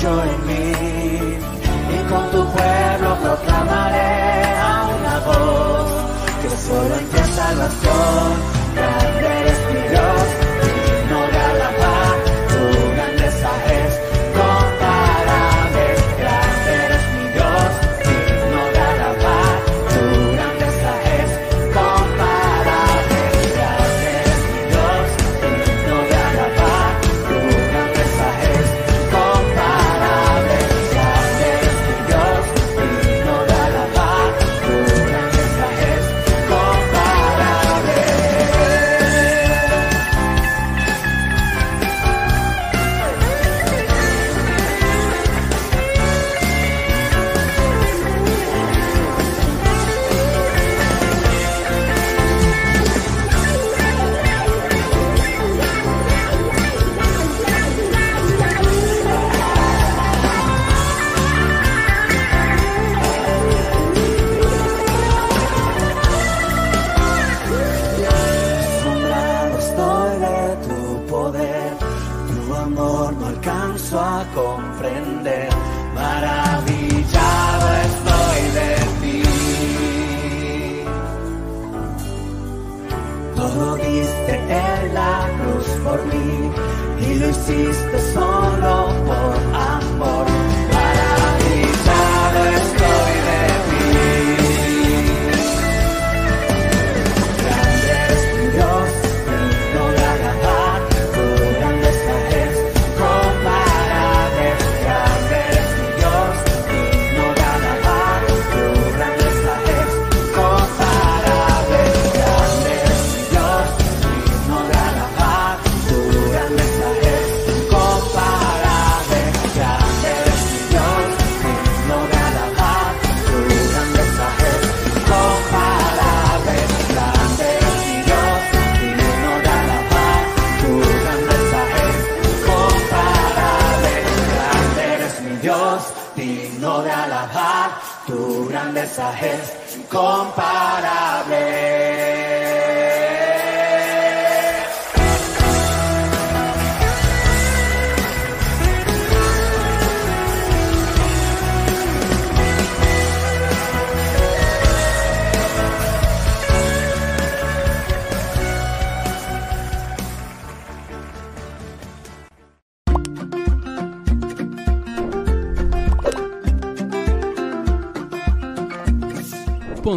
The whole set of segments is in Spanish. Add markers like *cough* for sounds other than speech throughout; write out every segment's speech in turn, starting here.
hecho en mí. Y con tu pueblo proclamaré a una voz que solo en hay salvación.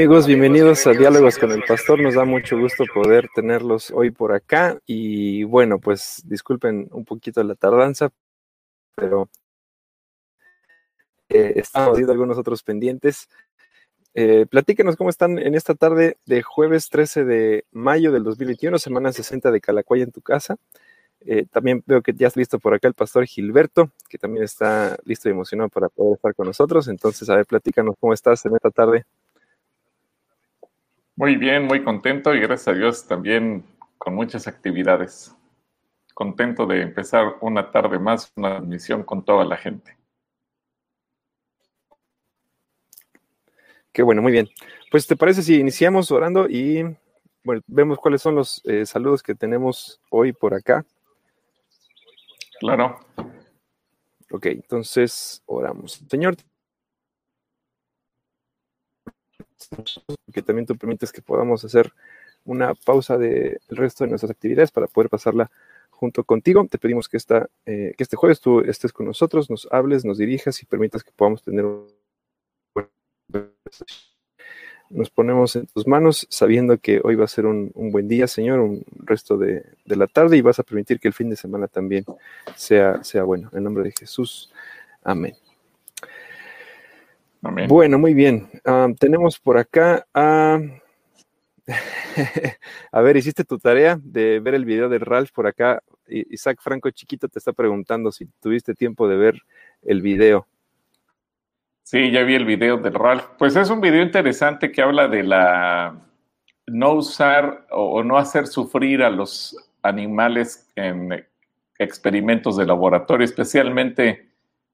Amigos, bienvenidos a Diálogos con el Pastor. Nos da mucho gusto poder tenerlos hoy por acá. Y bueno, pues disculpen un poquito la tardanza, pero eh, estamos viendo algunos otros pendientes. Eh, platíquenos cómo están en esta tarde de jueves 13 de mayo del 2021, semana 60 de Calacuaya en tu casa. Eh, también veo que ya está listo por acá el pastor Gilberto, que también está listo y emocionado para poder estar con nosotros. Entonces, a ver, platícanos cómo estás en esta tarde. Muy bien, muy contento y gracias a Dios también con muchas actividades. Contento de empezar una tarde más, una misión con toda la gente. Qué bueno, muy bien. Pues te parece si iniciamos orando y bueno, vemos cuáles son los eh, saludos que tenemos hoy por acá. Claro. Ok, entonces oramos. Señor, que también tú permites que podamos hacer una pausa del resto de nuestras actividades para poder pasarla junto contigo. Te pedimos que, esta, eh, que este jueves tú estés con nosotros, nos hables, nos dirijas y permitas que podamos tener un nos ponemos en tus manos sabiendo que hoy va a ser un, un buen día, Señor, un resto de, de, la tarde y vas a permitir que el fin de semana también sea, sea bueno. En nombre de Jesús. Amén. Amén. Bueno, muy bien. Um, tenemos por acá a... *laughs* a ver, hiciste tu tarea de ver el video de Ralph por acá. Isaac Franco Chiquito te está preguntando si tuviste tiempo de ver el video. Sí, ya vi el video del Ralph. Pues es un video interesante que habla de la no usar o, no hacer sufrir a los animales en experimentos de laboratorio, especialmente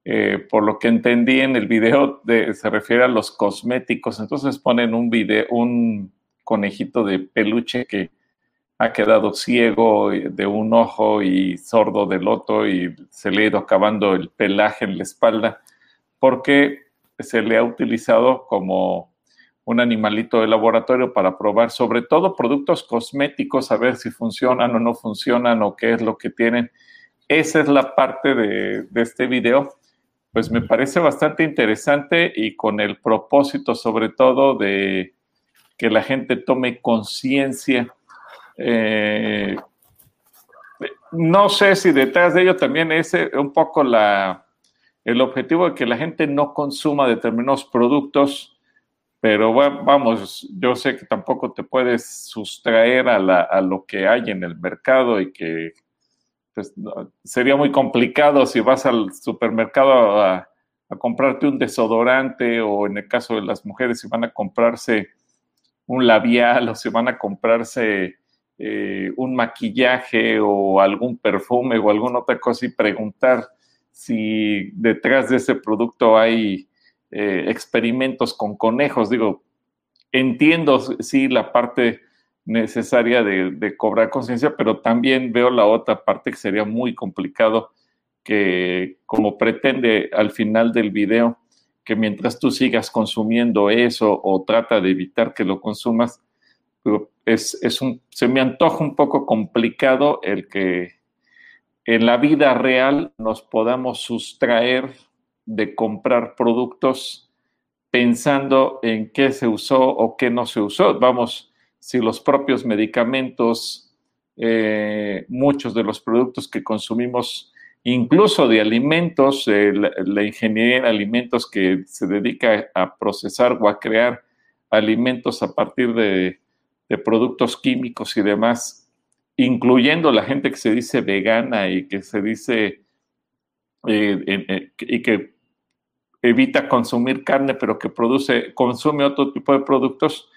eh, por lo que entendí en el video, se refiere a los cosméticos. Entonces ponen un video, un conejito de peluche que ha quedado ciego de un ojo y sordo del otro y se le ha ido acabando el pelaje en la espalda porque se le ha utilizado como un animalito de laboratorio para probar sobre todo productos cosméticos, a ver si funcionan o no funcionan o qué es lo que tienen. Esa es la parte de, de este video. Pues me parece bastante interesante y con el propósito sobre todo de que la gente tome conciencia. Eh, no sé si detrás de ello también es eh, un poco la, el objetivo de que la gente no consuma determinados productos, pero bueno, vamos, yo sé que tampoco te puedes sustraer a, lo que hay en el mercado y que pues, sería muy complicado si vas al supermercado a, comprarte un desodorante o en el caso de las mujeres si van a comprarse un labial o si van a comprarse eh, un maquillaje o algún perfume o alguna otra cosa y preguntar si detrás de ese producto hay eh, experimentos con conejos. Digo, entiendo sí la parte necesaria de, cobrar conciencia, pero también veo la otra parte que sería muy complicado que como pretende al final del video, que mientras tú sigas consumiendo eso o trata de evitar que lo consumas, es, es un, se me antoja un poco complicado el que en la vida real nos podamos sustraer de comprar productos pensando en qué se usó o qué no se usó. Vamos, si los propios medicamentos, eh, muchos de los productos que consumimos incluso de alimentos, eh, la, ingeniería en alimentos que se dedica a procesar o a crear alimentos a partir de, productos químicos y demás, incluyendo la gente que se dice vegana y que se dice eh, y que evita consumir carne, pero que produce, consume otro tipo de productos,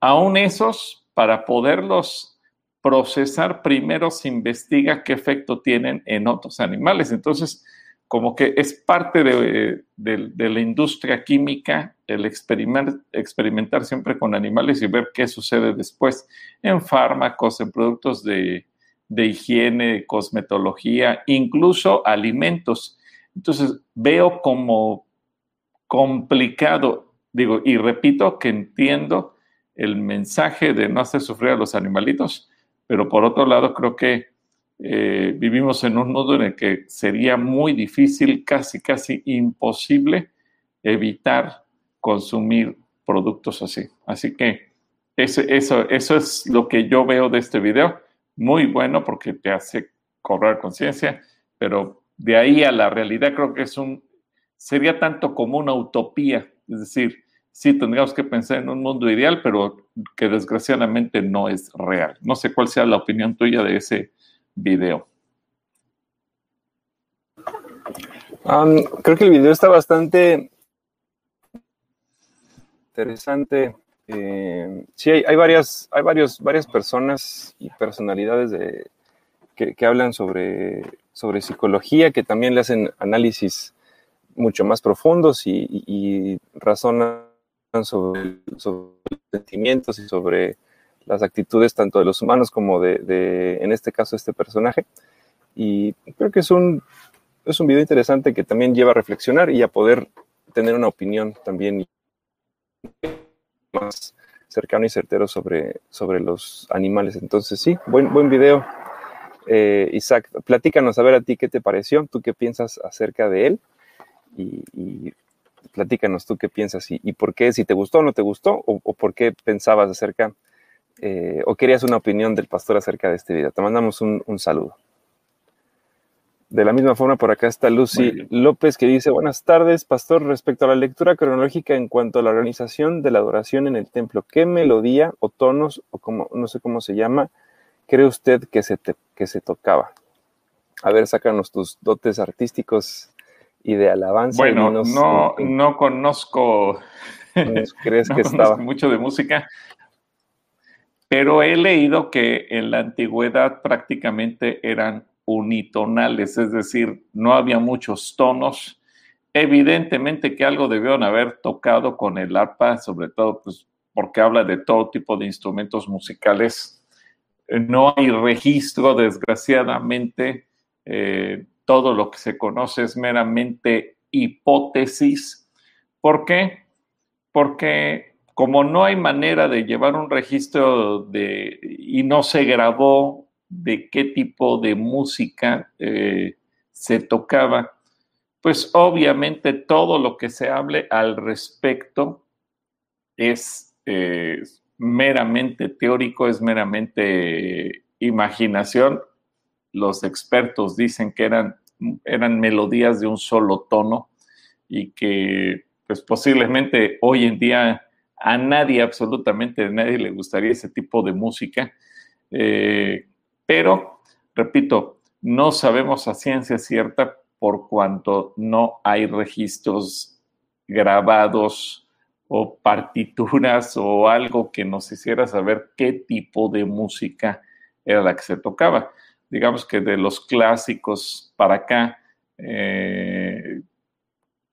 aún esos, para poderlos procesar primero se investiga qué efecto tienen en otros animales. Entonces, como que es parte de, la industria química el experimentar siempre con animales y ver qué sucede después en fármacos, en productos de, de higiene, cosmetología, incluso alimentos. Entonces, veo como complicado, digo, y repito que entiendo el mensaje de no hacer sufrir a los animalitos, pero por otro lado creo que eh, vivimos en un mundo en el que sería muy difícil, casi, casi imposible evitar consumir productos así. Así que eso, eso, eso es lo que yo veo de este video. Muy bueno porque te hace cobrar conciencia, pero de ahí a la realidad creo que es un, sería tanto como una utopía. Es decir, sí tendríamos que pensar en un mundo ideal, pero que desgraciadamente no es real. No sé cuál sea la opinión tuya de ese video. creo que el video está bastante interesante. Eh, sí, hay, varias, hay varios, varias personas y personalidades de, que, hablan sobre, sobre psicología, que también le hacen análisis mucho más profundos y, y razonan sobre, los sentimientos y sobre las actitudes tanto de los humanos como de, en este caso, este personaje. Y creo que es un, es un video interesante que también lleva a reflexionar y a poder tener una opinión también más cercano y certero sobre, sobre los animales. Entonces, sí, buen, buen video. Eh, Isaac, platícanos a ver a ti qué te pareció, tú qué piensas acerca de él y platícanos tú qué piensas y, por qué, si te gustó o no te gustó, o, por qué pensabas acerca, eh, o querías una opinión del pastor acerca de este video. Te mandamos un, saludo. De la misma forma, por acá está Lucy López que dice, buenas tardes, pastor, respecto a la lectura cronológica en cuanto a la organización de la adoración en el templo, ¿qué melodía o tonos, o como, no sé cómo se llama, cree usted que se, que se tocaba? A ver, sácanos tus dotes artísticos y de alabanza. Bueno, no, no conozco, *laughs* crees *laughs* que estaba mucho de música, pero he leído que en la antigüedad prácticamente eran unitonales, es decir, no había muchos tonos. Evidentemente que algo debieron haber tocado con el arpa, sobre todo pues, porque habla de todo tipo de instrumentos musicales. No hay registro, desgraciadamente, eh, todo lo que se conoce es meramente hipótesis. ¿Por qué? Porque como no hay manera de llevar un registro de, y no se grabó de qué tipo de música eh, se tocaba, pues obviamente todo lo que se hable al respecto es eh, meramente teórico, es meramente imaginación los expertos dicen que eran, eran melodías de un solo tono y que pues posiblemente hoy en día a nadie, absolutamente a nadie le gustaría ese tipo de música. Eh, pero, repito, no sabemos a ciencia cierta por cuanto no hay registros grabados o partituras o algo que nos hiciera saber qué tipo de música era la que se tocaba digamos que de los clásicos para acá, eh,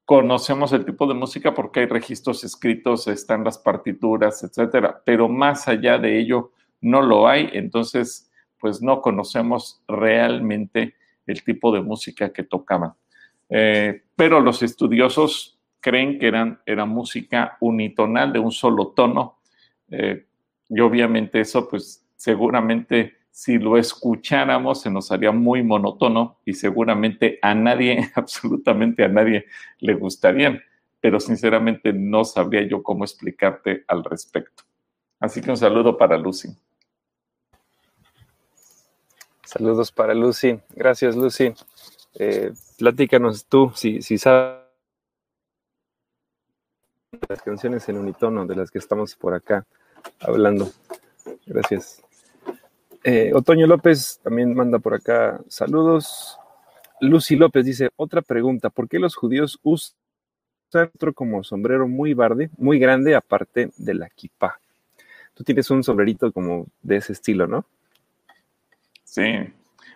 conocemos el tipo de música porque hay registros escritos, están las partituras, etcétera, pero más allá de ello no lo hay, entonces pues no conocemos realmente el tipo de música que tocaban. Eh, pero los estudiosos creen que eran, era música unitonal de un solo tono eh, y obviamente eso pues seguramente si lo escucháramos se nos haría muy monótono y seguramente a nadie, *laughs* absolutamente a nadie le gustarían, pero sinceramente no sabría yo cómo explicarte al respecto. Así que un saludo para Lucy. Saludos para Lucy. Gracias, Lucy. Eh, platícanos tú, si, si sabes las canciones en unitono de las que estamos por acá hablando. Gracias. Eh, Otoño López también manda por acá saludos. Lucy López dice, otra pregunta, ¿por qué los judíos usan otro como sombrero muy verde, muy grande, aparte de la kippah? Tú tienes un sombrerito como de ese estilo, ¿no? Sí.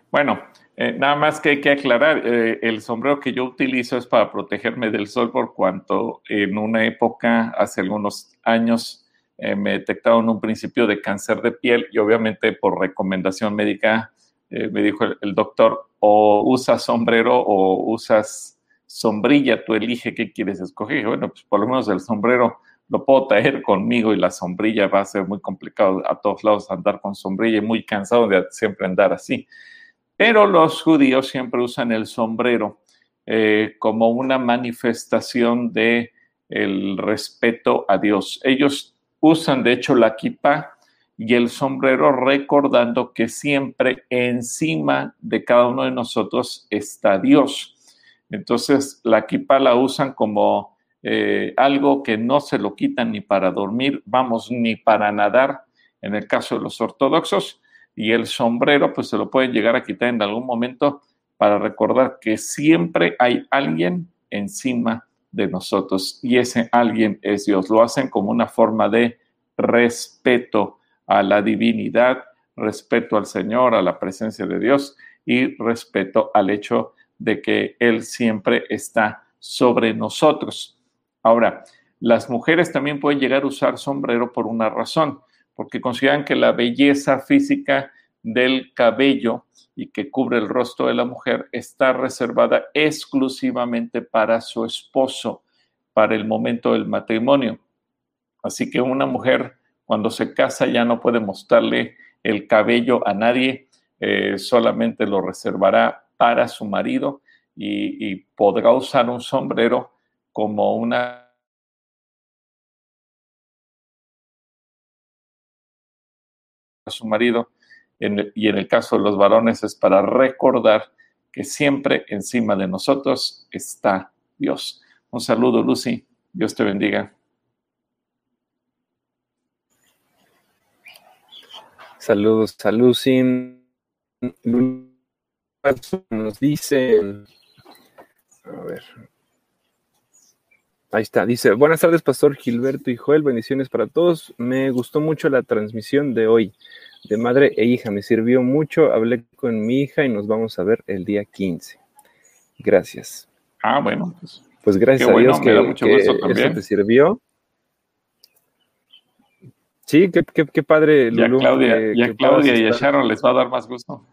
Bueno, eh, nada más que hay que aclarar, eh, el sombrero que yo utilizo es para protegerme del sol por cuanto en una época, hace algunos años, eh, me detectaron un principio de cáncer de piel y obviamente por recomendación médica eh, me dijo el, doctor, o usas sombrero o usas sombrilla, tú elige qué quieres escoger. bueno, pues por lo menos el sombrero lo puedo traer conmigo y la sombrilla va a ser muy complicado a todos lados andar con sombrilla y muy cansado de siempre andar así. Pero los judíos siempre usan el sombrero eh, como una manifestación de el respeto a Dios. Ellos usan de hecho la kippah y el sombrero recordando que siempre encima de cada uno de nosotros está Dios. Entonces la kippah la usan como eh, algo que no se lo quitan ni para dormir, vamos, ni para nadar, en el caso de los ortodoxos, y el sombrero pues se lo pueden llegar a quitar en algún momento para recordar que siempre hay alguien encima de nosotros y ese alguien es Dios. Lo hacen como una forma de respeto a la divinidad, respeto al Señor, a la presencia de Dios y respeto al hecho de que Él siempre está sobre nosotros. Ahora, las mujeres también pueden llegar a usar sombrero por una razón, porque consideran que la belleza física del cabello y que cubre el rostro de la mujer está reservada exclusivamente para su esposo, para el momento del matrimonio. Así que una mujer cuando se casa ya no puede mostrarle el cabello a nadie, eh, solamente lo reservará para su marido y, y podrá usar un sombrero como una a su marido y en el caso de los varones es para recordar que siempre encima de nosotros está Dios. Un saludo, Lucy. Dios te bendiga. Saludos a Lucy. nos dice, a ver, ahí está, dice, buenas tardes, Pastor Gilberto y Joel, bendiciones para todos. Me gustó mucho la transmisión de hoy, de madre e hija, me sirvió mucho, hablé con mi hija y nos vamos a ver el día 15. Gracias. Ah, bueno, pues, pues gracias a Dios que, que eso te sirvió. Sí, qué, qué, qué padre, Lulu. Y a Claudia, y, a, Claudia y a Sharon les va a dar más gusto.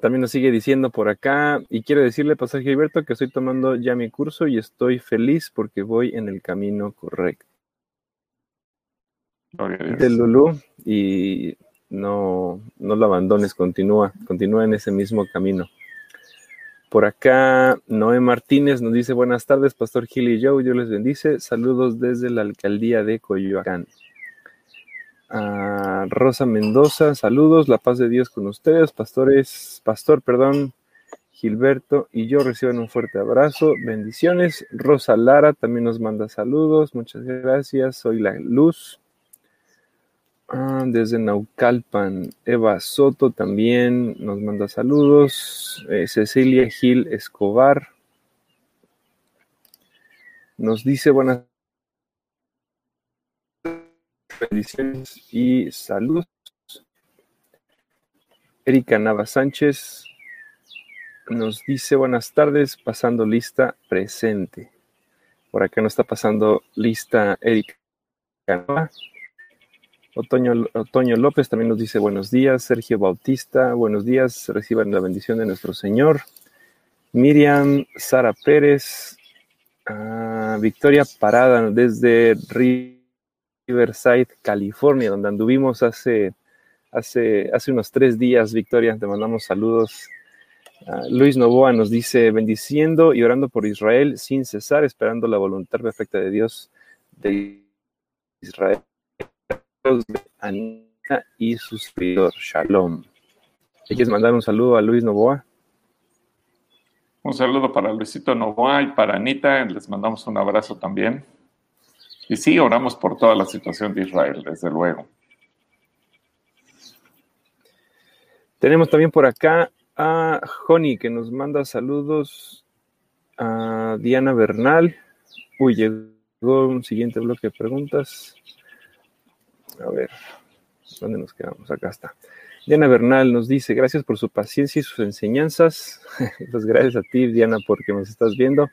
También nos sigue diciendo por acá, y quiero decirle, Pastor Gilberto, que estoy tomando ya mi curso y estoy feliz porque voy en el camino correcto. De Lulu, y no, no lo abandones, continúa, continúa en ese mismo camino. Por acá, Noé Martínez nos dice buenas tardes, Pastor Gil y Dios les bendice. Saludos desde la alcaldía de Coyoacán. Rosa Mendoza, saludos, la paz de Dios con ustedes, pastores, pastor, perdón, Gilberto y yo reciban un fuerte abrazo, bendiciones. Rosa Lara también nos manda saludos, muchas gracias, soy la luz. Ah, desde Naucalpan, Eva Soto también nos manda saludos. Eh, Cecilia Gil Escobar nos dice buenas bendiciones y saludos. Erika Nava Sánchez nos dice buenas tardes, pasando lista presente. Por acá nos está pasando lista Erika Nava. Otoño, López también nos dice buenos días. Sergio Bautista, buenos días. Reciban la bendición de nuestro Señor. Miriam, Sara Pérez, ah, Victoria Parada desde Riverside, California, donde anduvimos hace, hace, hace unos tres días. Victoria, te mandamos saludos. Ah, Luis Novoa nos dice, bendiciendo y orando por Israel sin cesar, esperando la voluntad perfecta de Dios de Israel de Anita y su servidor. Shalom. ¿Quieres mandar un saludo a Luis Novoa? Un saludo para Luisito Novoa y para Anita. Les mandamos un abrazo también. Y sí, oramos por toda la situación de Israel, desde luego. Tenemos también por acá a Joni que nos manda saludos. A Diana Bernal. Uy, llegó un siguiente bloque de preguntas. A ver, ¿dónde nos quedamos? Acá está. Diana Bernal nos dice, gracias por su paciencia y sus enseñanzas. *laughs* pues gracias a ti, Diana, porque nos estás viendo.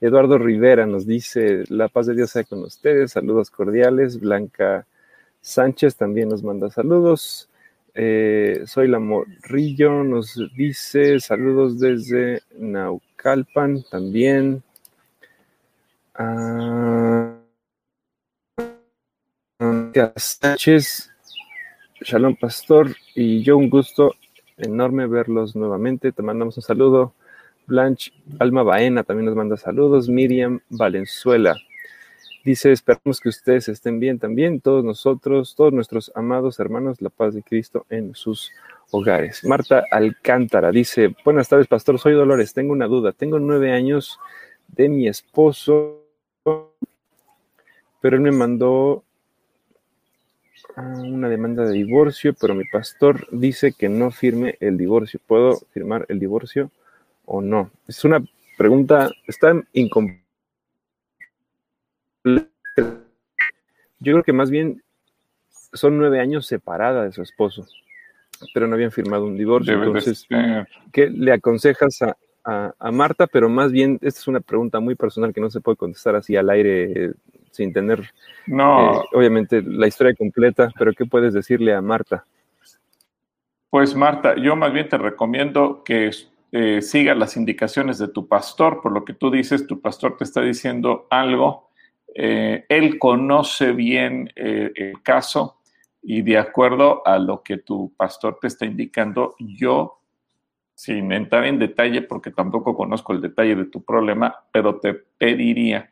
Eduardo Rivera nos dice, la paz de Dios sea con ustedes, saludos cordiales. Blanca Sánchez también nos manda saludos. Eh, soy la Morrillo, nos dice saludos desde Naucalpan también. Ah, Sánchez, Shalom Pastor y yo un gusto enorme verlos nuevamente. Te mandamos un saludo. Blanche Alma Baena también nos manda saludos. Miriam Valenzuela dice, esperamos que ustedes estén bien también, todos nosotros, todos nuestros amados hermanos, la paz de Cristo en sus hogares. Marta Alcántara dice, buenas tardes, pastor, soy Dolores, tengo una duda, tengo nueve años de mi esposo, pero él me mandó una demanda de divorcio, pero mi pastor dice que no firme el divorcio. ¿Puedo firmar el divorcio o no? Es una pregunta, está incompleta. Yo creo que más bien son nueve años separada de su esposo, pero no habían firmado un divorcio. Entonces, ¿qué le aconsejas a, Marta? Pero más bien, esta es una pregunta muy personal que no se puede contestar así al aire sin tener, no. Eh, obviamente, la historia completa, pero ¿qué puedes decirle a Marta? Pues Marta, yo más bien te recomiendo que eh, sigas las indicaciones de tu pastor, por lo que tú dices, tu pastor te está diciendo algo, eh, él conoce bien el caso y de acuerdo a lo que tu pastor te está indicando, yo, sin entrar en detalle, porque tampoco conozco el detalle de tu problema, pero te pediría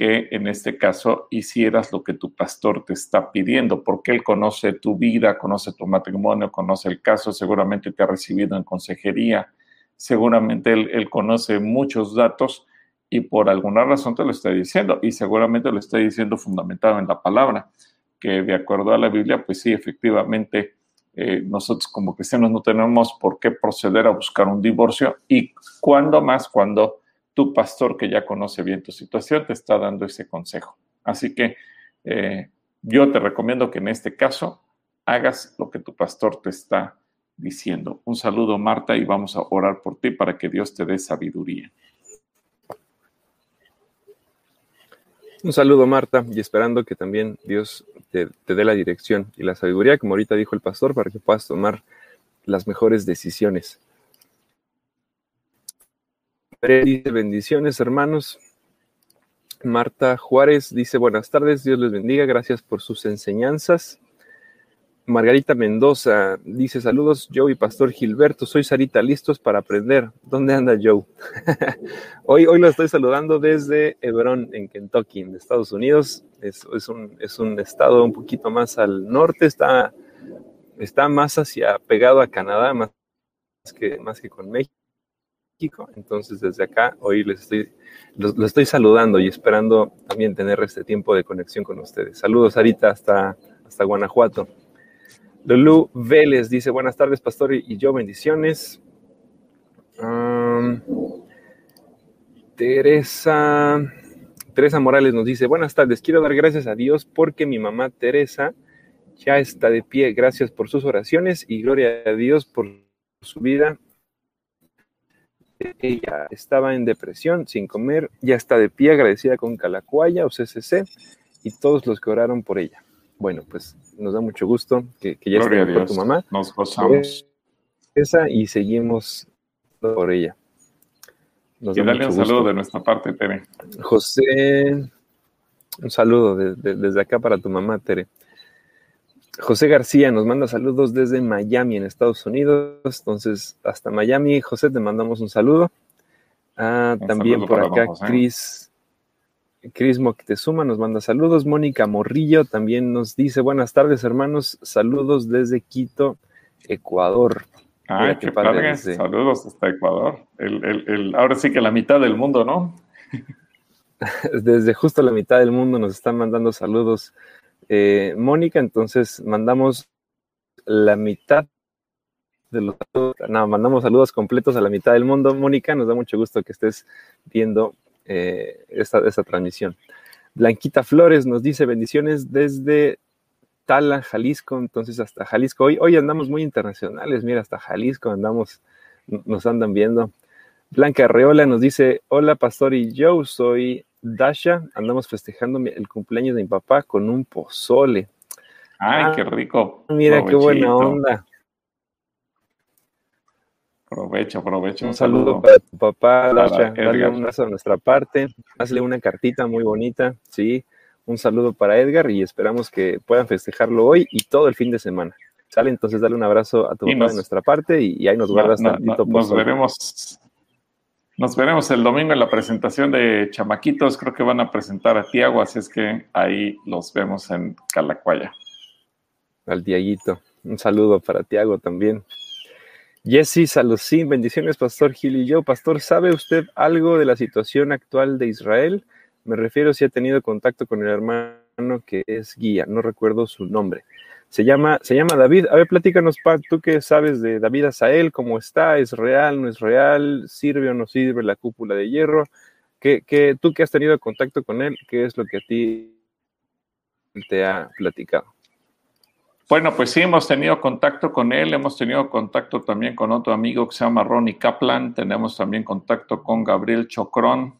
que en este caso hicieras lo que tu pastor te está pidiendo, porque él conoce tu vida, conoce tu matrimonio, conoce el caso, seguramente te ha recibido en consejería, seguramente él, conoce muchos datos y por alguna razón te lo está diciendo y seguramente lo está diciendo fundamentado en la palabra, que de acuerdo a la Biblia, pues sí, efectivamente eh, nosotros como cristianos no tenemos por qué proceder a buscar un divorcio y cuando más cuando tu pastor que ya conoce bien tu situación te está dando ese consejo. Así que eh, yo te recomiendo que en este caso hagas lo que tu pastor te está diciendo. Un saludo Marta y vamos a orar por ti para que Dios te dé sabiduría. Un saludo, Marta, y esperando que también Dios te, dé la dirección y la sabiduría, como ahorita dijo el pastor, para que puedas tomar las mejores decisiones. Dice bendiciones, hermanos. Marta Juárez dice buenas tardes, Dios les bendiga, gracias por sus enseñanzas. Margarita Mendoza dice saludos, Joe y Pastor Gilberto, soy Sarita, listos para aprender. ¿Dónde anda Joe? *laughs* hoy, hoy lo estoy saludando desde Hebron, en Kentucky, en Estados Unidos. Es, es, un, es un, estado un poquito más al norte, está, está más hacia pegado a Canadá, más que, más que con México. Entonces desde acá hoy les estoy, lo estoy saludando y esperando también tener este tiempo de conexión con ustedes. Saludos Sarita hasta, hasta Guanajuato. Lulu Vélez dice, buenas tardes, pastor y yo, bendiciones. Teresa, Teresa Morales nos dice, buenas tardes, quiero dar gracias a Dios porque mi mamá Teresa ya está de pie. Gracias por sus oraciones y gloria a Dios por su vida. Ella estaba en depresión, sin comer, ya está de pie, agradecida con Calacuaya o CCC y todos los que oraron por ella. Bueno, pues nos da mucho gusto que, ya esté con tu mamá. Nos gozamos. Esa y seguimos por ella. y dale un saludo de nuestra parte, Tere. José, un saludo desde acá para tu mamá, Tere. José García nos manda saludos desde Miami, en Estados Unidos. Entonces, hasta Miami, José, te mandamos un saludo. Ah, también por acá, Cris Cris Moctezuma nos manda saludos. Mónica Morrillo también nos dice buenas tardes, hermanos. Saludos desde Quito, Ecuador. Ay, qué, padre. Saludos hasta Ecuador. El, ahora sí que la mitad del mundo, ¿no? *laughs* desde justo la mitad del mundo nos están mandando saludos. Eh, Mónica, entonces mandamos la mitad de los no, mandamos saludos completos a la mitad del mundo. Mónica, nos da mucho gusto que estés viendo eh, esta, transmisión. Blanquita Flores nos dice bendiciones desde Tala, Jalisco, entonces hasta Jalisco. Hoy, hoy andamos muy internacionales, mira, hasta Jalisco andamos, nos andan viendo. Blanca Arreola nos dice, hola Pastor y yo soy Dasha, andamos festejando el cumpleaños de mi papá con un pozole. Ay, qué rico. Mira qué buena onda. Aprovecho, aprovecho. Un, saludo, para tu papá, Dasha. Dale un abrazo a nuestra parte. Hazle una cartita muy bonita, sí. Un saludo para Edgar y esperamos que puedan festejarlo hoy y todo el fin de semana. Sale, entonces dale un abrazo a tu papá de nuestra parte y, ahí nos guardas tantito. nos veremos. Nos veremos el domingo en la presentación de Chamaquitos. Creo que van a presentar a Tiago, así es que ahí los vemos en Calacuaya. Al Tiaguito. Un saludo para Tiago también. Jesse Salucín, bendiciones, Pastor Gil y yo. Pastor, ¿sabe usted algo de la situación actual de Israel? Me refiero si ha tenido contacto con el hermano que es guía, no recuerdo su nombre. Se llama, se llama David. A ver, platícanos, Pa, tú qué sabes de David Asael, cómo está, es real, no es real, sirve o no sirve la cúpula de hierro. ¿Qué, qué, tú que has tenido contacto con él, ¿qué es lo que a ti te ha platicado? Bueno, pues sí, hemos tenido contacto con él, hemos tenido contacto también con otro amigo que se llama Ronnie Kaplan, tenemos también contacto con Gabriel Chocrón,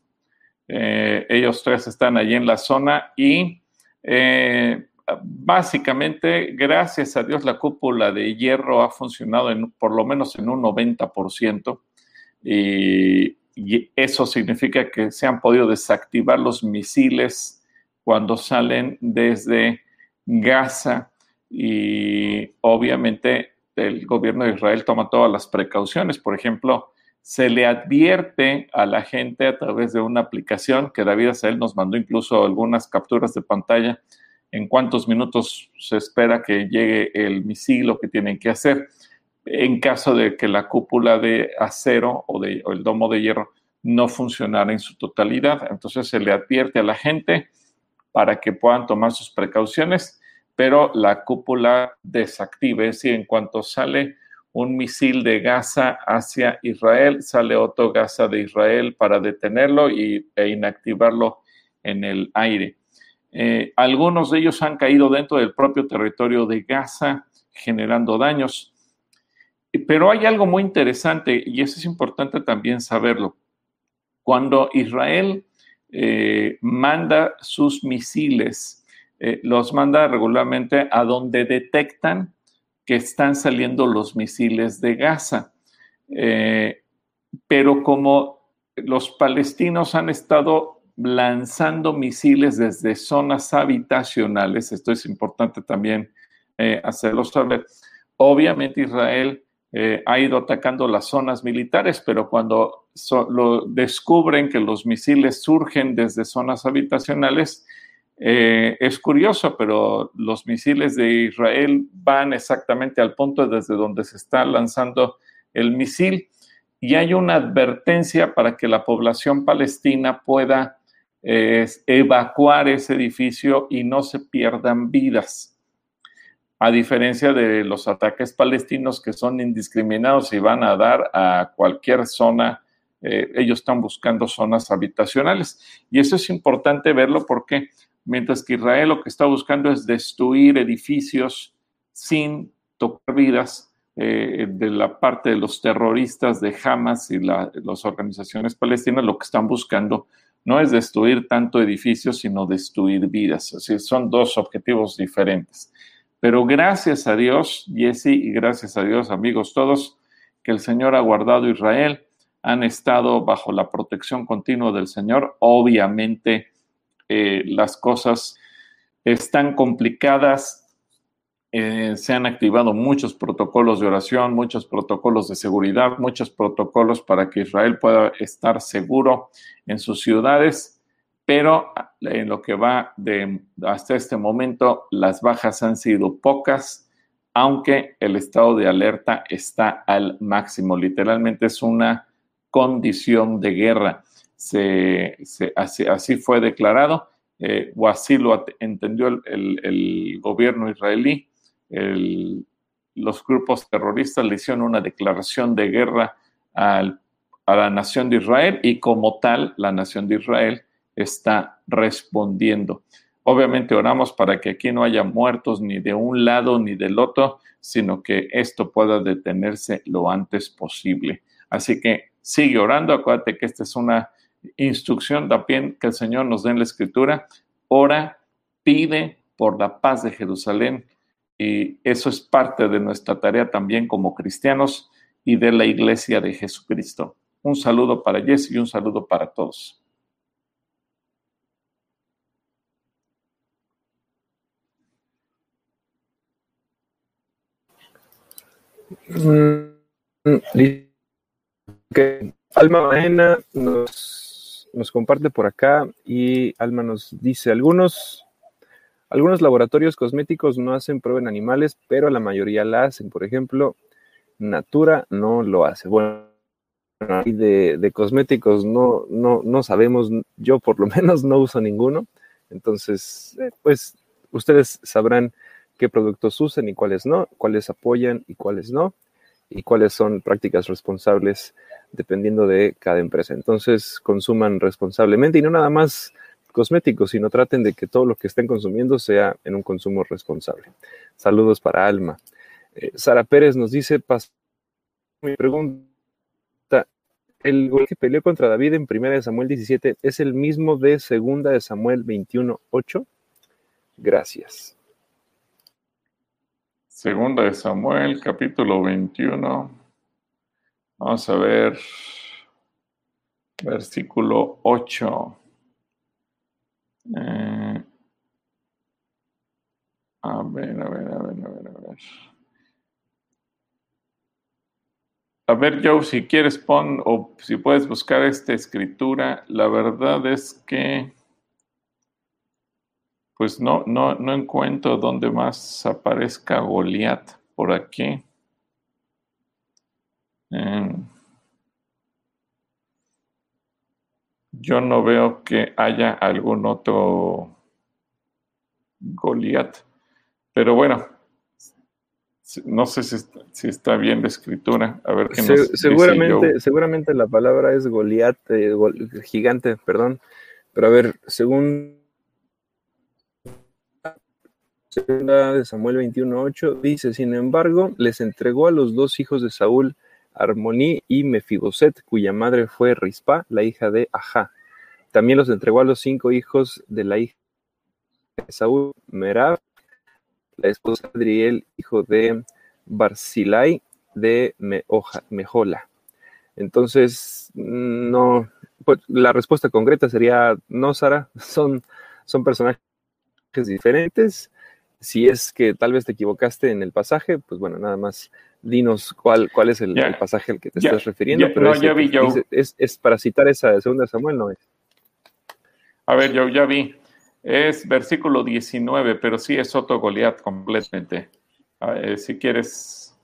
eh, ellos tres están allí en la zona y eh, básicamente, gracias a Dios, la cúpula de hierro ha funcionado en, por lo menos en un 90% y, eso significa que se han podido desactivar los misiles cuando salen desde Gaza y obviamente el gobierno de Israel toma todas las precauciones. Por ejemplo, se le advierte a la gente a través de una aplicación que David Azael nos mandó incluso algunas capturas de pantalla en cuántos minutos se espera que llegue el misil lo que tienen que hacer en caso de que la cúpula de acero o, el domo de hierro no funcionara en su totalidad. Entonces se le advierte a la gente para que puedan tomar sus precauciones pero la cúpula desactive, es decir, en cuanto sale un misil de Gaza hacia Israel, sale otro Gaza de Israel para detenerlo y, e inactivarlo en el aire. Eh, algunos de ellos han caído dentro del propio territorio de Gaza, generando daños. Pero hay algo muy interesante y eso es importante también saberlo. Cuando Israel eh, manda sus misiles, eh, los manda regularmente a donde detectan que están saliendo los misiles de Gaza. Pero como los palestinos han estado lanzando misiles desde zonas habitacionales, esto es importante también hacerlo saber, obviamente Israel eh, ha ido atacando las zonas militares, pero cuando lo descubren que los misiles surgen desde zonas habitacionales, eh, es curioso, pero los misiles de Israel van exactamente al punto desde donde se está lanzando el misil y hay una advertencia para que la población palestina pueda eh, evacuar ese edificio y no se pierdan vidas a diferencia de los ataques palestinos que son indiscriminados y van a dar a cualquier zona, eh, ellos están buscando zonas habitacionales. Y eso es importante verlo porque mientras que Israel lo que está buscando es destruir edificios sin tocar vidas eh, de la parte de los terroristas de Hamas y las organizaciones palestinas, lo que están buscando no es destruir tanto edificios, sino destruir vidas. Así son dos objetivos diferentes. Pero gracias a Dios, Jesse, y gracias a Dios, amigos todos, que el Señor ha guardado Israel, han estado bajo la protección continua del Señor. Obviamente eh, las cosas están complicadas, eh, se han activado muchos protocolos de oración, muchos protocolos de seguridad, muchos protocolos para que Israel pueda estar seguro en sus ciudades pero en lo que va de hasta este momento, las bajas han sido pocas, aunque el estado de alerta está al máximo. Literalmente es una condición de guerra. así, fue declarado, eh, o así lo entendió el, gobierno israelí. Los grupos terroristas le hicieron una declaración de guerra a la nación de Israel y como tal, la nación de Israel está respondiendo. Obviamente oramos para que aquí no haya muertos ni de un lado ni del otro, sino que esto pueda detenerse lo antes posible. Así que sigue orando, acuérdate que esta es una instrucción también que el Señor nos dé en la escritura. Ora, pide por la paz de Jerusalén y eso es parte de nuestra tarea también como cristianos y de la iglesia de Jesucristo. Un saludo para Jesse y un saludo para todos. Mm, Alma Maena nos, nos, comparte por acá y Alma nos dice, algunos, algunos laboratorios cosméticos no hacen prueba en animales, pero la mayoría la hacen. Por ejemplo, Natura no lo hace. Bueno, de, de cosméticos no, no, no sabemos, yo por lo *laughs* menos no uso ninguno. Entonces, eh, pues ustedes sabrán qué productos usan y cuáles no, cuáles apoyan y cuáles no, y cuáles son prácticas responsables dependiendo de cada empresa. Entonces, consuman responsablemente y no nada más cosméticos, sino traten de que todo lo que estén consumiendo sea en un consumo responsable. Saludos para Alma. Eh, Sara Pérez nos dice, mi pregunta, ¿el gol que peleó contra David en primera de Samuel 17 es el mismo de segunda de Samuel 21.8? Gracias. Segunda de Samuel, capítulo 21. Vamos a ver, versículo 8. Eh, a ver, a ver, a ver, a ver, a ver. A ver, Joe, si quieres pon o si puedes buscar esta escritura. La verdad es que pues no, no, no encuentro dónde más aparezca Goliat por aquí. Em, yo no veo que haya algún otro Goliat. Pero bueno, no sé si, está bien la escritura. A ver qué nos seguramente, seguramente la palabra es Goliat, eh, gigante, perdón. Pero a ver, según segunda de Samuel 21.8 dice, sin embargo, les entregó a los dos hijos de Saúl, Armoní y Mefiboset, cuya madre fue Rispa, la hija de Ajá. También los entregó a los cinco hijos de la hija de Saúl, Merab, la esposa de Adriel, hijo de Barzilai de Mejola. Entonces, no, pues, la respuesta concreta sería no, Sara, *laughs* son, son personajes diferentes si es que tal vez te equivocaste en el pasaje, pues bueno, nada más dinos cuál, cuál es el, pasaje al que te estás refiriendo. pero no, ya vi yo. Es, es, para citar esa de segunda Samuel, no es. A ver, yo ya vi. Es versículo 19, pero sí es otro Goliat completamente. si quieres.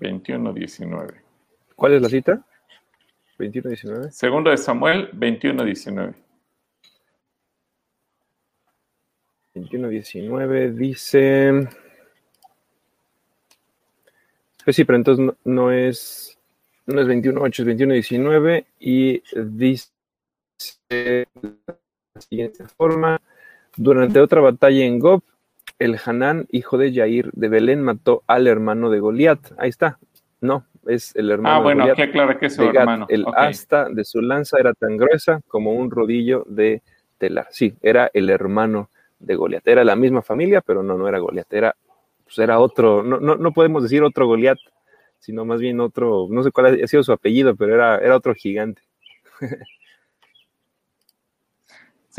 Veintiuno, diecinueve. ¿Cuál es la cita? 21-19. Segundo de Samuel, 21-19. 21-19 dice. Pues sí, pero entonces no, es. No es 21-8, es 21-19 y dice de la siguiente forma. Durante otra batalla en Gob, el Hanán, hijo de Yair de Belén, mató al hermano de Goliat. Ahí está. No, es el hermano. Ah, bueno, aquí aclara que es su hermano. El asta de su lanza era tan gruesa como un rodillo de telar. Sí, era el hermano de Goliat. Era la misma familia, pero no, no era Goliat. Era, pues era otro, no, no, no podemos decir otro Goliat, sino más bien otro, no sé cuál ha sido su apellido, pero era, era otro gigante. *laughs*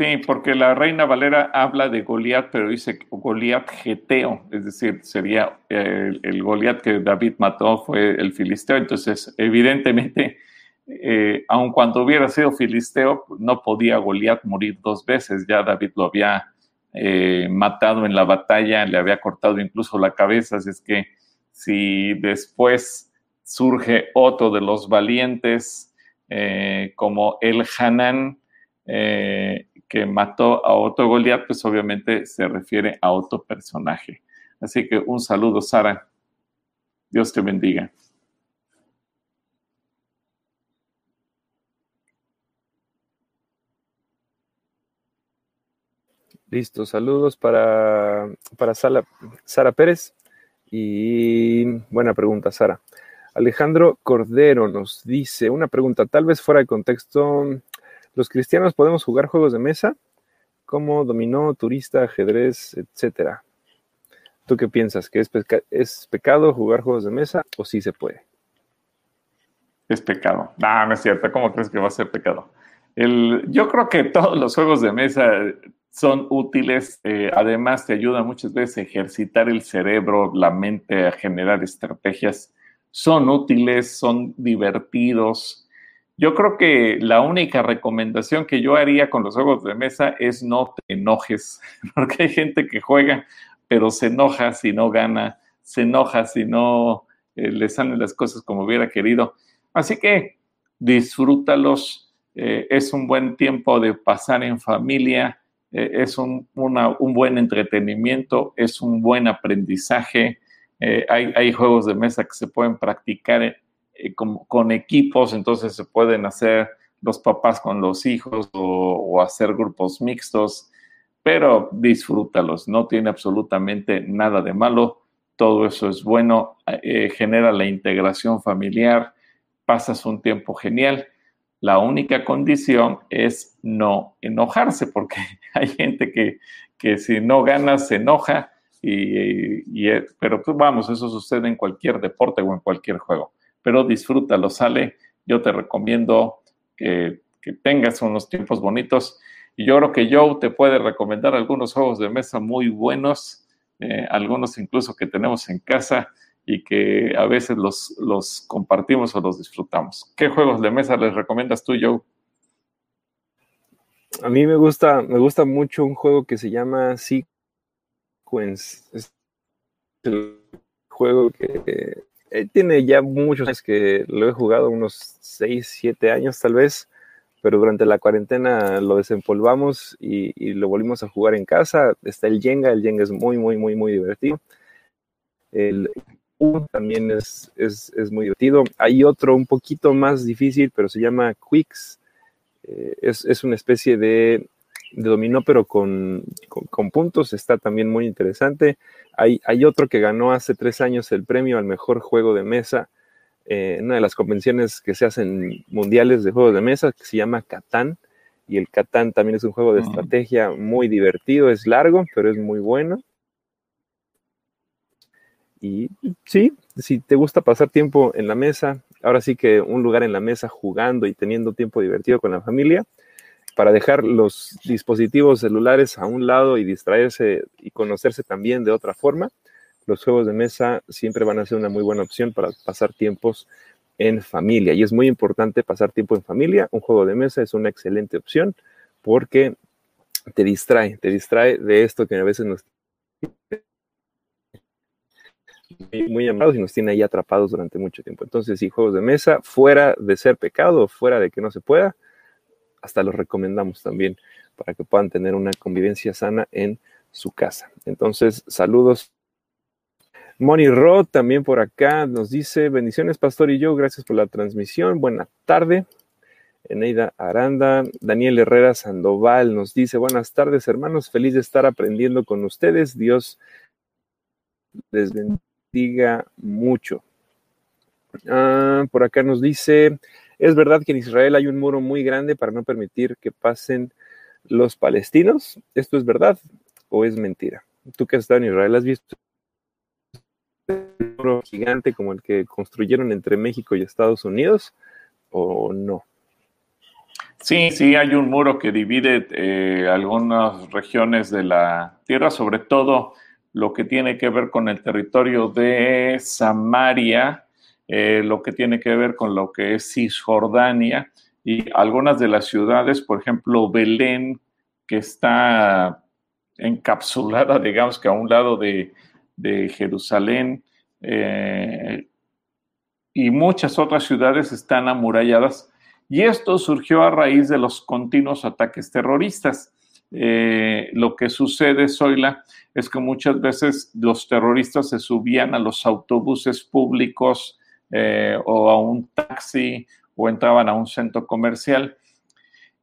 Sí, porque la Reina Valera habla de Goliat, pero dice Goliat geteo, es decir, sería el, el Goliat que David mató fue el filisteo. Entonces, evidentemente, eh, aun cuando hubiera sido filisteo, no podía Goliat morir dos veces. Ya David lo había eh, matado en la batalla, le había cortado incluso la cabeza. Así es que si después surge otro de los valientes, eh, como el Hanán, que mató a otro Goliat, pues obviamente se refiere a otro personaje. Así que un saludo, Sara. Dios te bendiga. Listo, saludos para, para Sara, Pérez. Y buena pregunta, Sara. Alejandro Cordero nos dice una pregunta, tal vez fuera de contexto, los cristianos podemos jugar juegos de mesa como dominó, turista, ajedrez, etcétera. ¿Tú qué piensas? ¿Que es, es pecado jugar juegos de mesa o sí se puede? Es pecado. No, no es cierto. ¿Cómo crees que va a ser pecado? El, yo creo que todos los juegos de mesa son útiles. Eh, además, te ayuda muchas veces a ejercitar el cerebro, la mente, a generar estrategias. Son útiles, son divertidos. Yo creo que la única recomendación que yo haría con los juegos de mesa es no te enojes, *laughs* porque hay gente que juega, pero se enoja si no gana, se enoja si no eh, le salen las cosas como hubiera querido. Así que disfrútalos, eh, es un buen tiempo de pasar en familia, eh, es un, un, buen entretenimiento, es un buen aprendizaje. Hay, hay, juegos de mesa que se pueden practicar eh, con, equipos, entonces se pueden hacer los papás con los hijos o, hacer grupos mixtos, pero disfrútalos, no tiene absolutamente nada de malo, todo eso es bueno, eh, genera la integración familiar, pasas un tiempo genial. La única condición es no enojarse, porque *laughs* hay gente que, que si no ganas se enoja, y, pero pues vamos, eso sucede en cualquier deporte o en cualquier juego pero disfrútalo, sale. Yo te recomiendo que, tengas unos tiempos bonitos. Y yo creo que Joe te puede recomendar algunos juegos de mesa muy buenos, eh, algunos incluso que tenemos en casa y que a veces los, los compartimos o los disfrutamos. ¿Qué juegos de mesa les recomiendas tú, Joe? A mí me gusta, me gusta mucho un juego que se llama Sequence. Es el juego que eh, tiene ya muchos años que lo he jugado, unos 6, 7 años tal vez, pero durante la cuarentena lo desempolvamos y, lo volvimos a jugar en casa. Está el Jenga, el Jenga es muy, muy, muy, muy divertido. El también es, es, es muy divertido. Hay otro un poquito más difícil, pero se llama Quicks. Eh, es, es, una especie de, de dominó, pero con, con, puntos. Está también muy interesante. Hay, hay otro que ganó hace tres años el premio al mejor juego de mesa eh, una de las convenciones que se hacen mundiales de juegos de mesa que se llama Catán. Y el Catán también es un juego de estrategia muy divertido, es largo, pero es muy bueno. Y sí, si te gusta pasar tiempo en la mesa, ahora sí que un lugar en la mesa jugando y teniendo tiempo divertido con la familia, para dejar los dispositivos celulares a un lado y distraerse y conocerse también de otra forma, los juegos de mesa siempre van a ser una muy buena opción para pasar tiempos en familia. Y es muy importante pasar tiempo en familia. Un juego de mesa es una excelente opción porque te distrae, te distrae de esto que a veces nos muy, muy amados y nos tiene ahí atrapados durante mucho tiempo. Entonces, si juegos de mesa, fuera de ser pecado, fuera de que no se pueda, hasta los recomendamos también para que puedan tener una convivencia sana en su casa. Entonces, saludos Moni Rod también por acá nos dice, bendiciones Pastor y yo, gracias por la transmisión, buena tarde. Eneida Aranda, Daniel Herrera Sandoval nos dice, buenas tardes hermanos, feliz de estar aprendiendo con ustedes, Dios les bendiga mucho. Ah, por acá nos dice, es verdad que en Israel hay un muro muy grande para no permitir que pasen los palestinos. ¿Esto es verdad o es mentira? Tú que has estado en Israel, ¿has visto muro gigante como el que construyeron entre México y Estados Unidos o no? Sí, sí, hay un muro que divide eh, algunas regiones de la tierra, sobre todo lo que tiene que ver con el territorio de Samaria, eh, lo que tiene que ver con lo que es Cisjordania y algunas de las ciudades, por ejemplo, Belén, que está encapsulada, digamos que a un lado de, de Jerusalén, eh, y muchas otras ciudades están amuralladas. Y esto surgió a raíz de los continuos ataques terroristas. Eh, lo que sucede, Zoila, es que muchas veces los terroristas se subían a los autobuses públicos eh, o a un taxi o entraban a un centro comercial.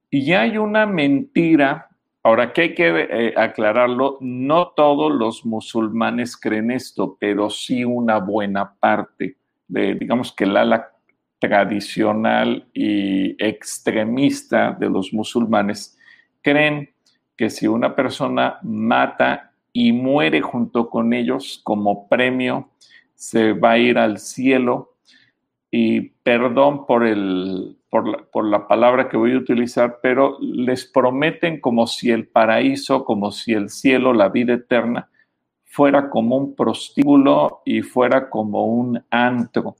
Y ya hay una mentira Ahora, que hay que eh, aclararlo, no todos los musulmanes creen esto, pero sí una buena parte de, digamos que el ala tradicional y extremista de los musulmanes creen que si una persona mata y muere junto con ellos como premio, se va a ir al cielo y perdón por el, por la, palabra que voy a utilizar, pero les prometen como si el paraíso, como si el cielo, la vida eterna, fuera como un prostíbulo y fuera como un antro,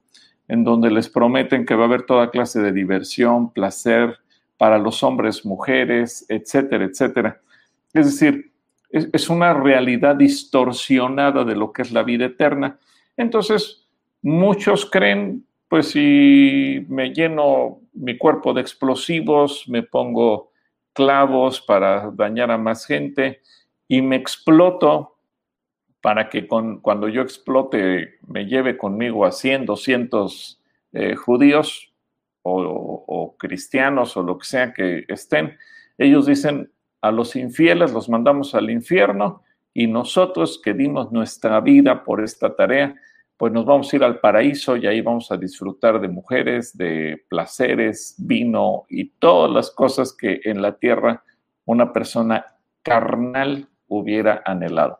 en donde les prometen que va a haber toda clase de diversión, placer para los hombres, mujeres, etcétera, etcétera. Es decir, es, una realidad distorsionada de lo que es la vida eterna. Entonces, muchos creen pues si me lleno mi cuerpo de explosivos, me pongo clavos para dañar a más gente y me exploto para que cuando yo explote me lleve conmigo a 100, 200 eh, judíos o cristianos o lo que sea que estén. Ellos dicen, a los infieles los mandamos al infierno y nosotros que dimos nuestra vida por esta tarea, pues nos vamos a ir al paraíso y ahí vamos a disfrutar de mujeres, de placeres, vino y todas las cosas que en la tierra una persona carnal hubiera anhelado.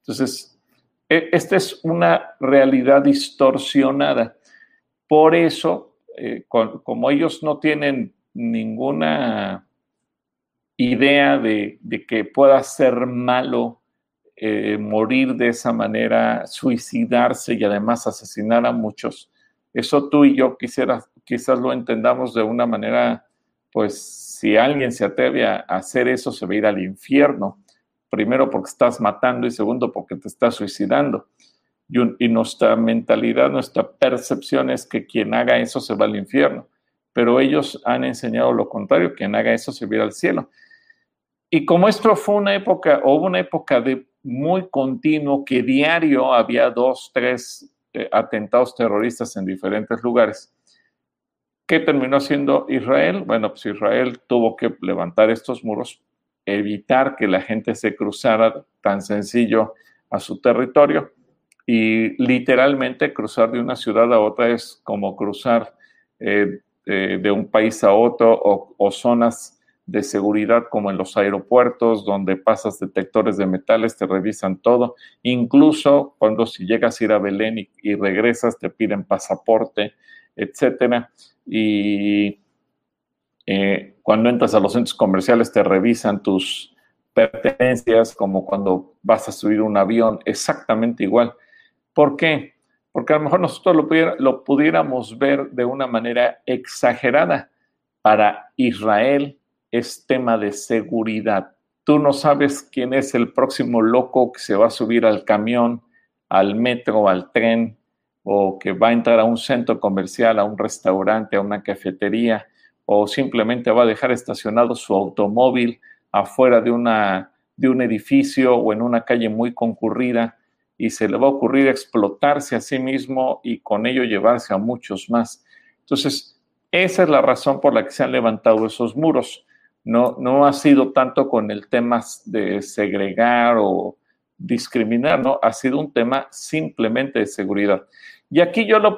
Entonces, e, esta es una realidad distorsionada. Por eso, eh, como ellos no tienen ninguna idea de, que pueda ser malo eh, morir de esa manera, suicidarse y además asesinar a muchos. Eso tú y yo quisiera, quizás lo entendamos de una manera, pues si alguien se atreve a hacer eso, se va a ir al infierno. Primero porque estás matando y segundo porque te estás suicidando. Y, y nuestra mentalidad, nuestra percepción es que quien haga eso se va al infierno. pero ellos han enseñado lo contrario, quien haga eso se viera al cielo. Y como esto fue una época, o una época de muy continuo, que diario había dos, tres eh, atentados terroristas en diferentes lugares, ¿qué terminó siendo Israel? Bueno, pues Israel tuvo que levantar estos muros, evitar que la gente se cruzara tan sencillo a su territorio y literalmente cruzar de una ciudad a otra es como cruzar eh, eh, de un país a otro o, zonas de seguridad como en los aeropuertos donde pasas detectores de metales, te revisan todo, incluso cuando si llegas a ir a Belén y, regresas te piden pasaporte, etcétera. Y eh, cuando entras a los centros comerciales te revisan tus pertenencias como cuando vas a subir un avión, exactamente igual. ¿Por qué? porque a lo mejor nosotros lo, pudiéramos ver de una manera exagerada. Para Israel es tema de seguridad. Tú no sabes quién es el próximo loco que se va a subir al camión, al metro, al tren, o que va a entrar a un centro comercial, a un restaurante, a una cafetería, o simplemente va a dejar estacionado su automóvil afuera de, una, de un edificio o en una calle muy concurrida y se le va a ocurrir explotarse a sí mismo y con ello llevarse a muchos más. Entonces, esa es la razón por la que se han levantado esos muros. No, no ha sido tanto con el tema de segregar o discriminar, ¿no? Ha sido un tema simplemente de seguridad. Y aquí yo lo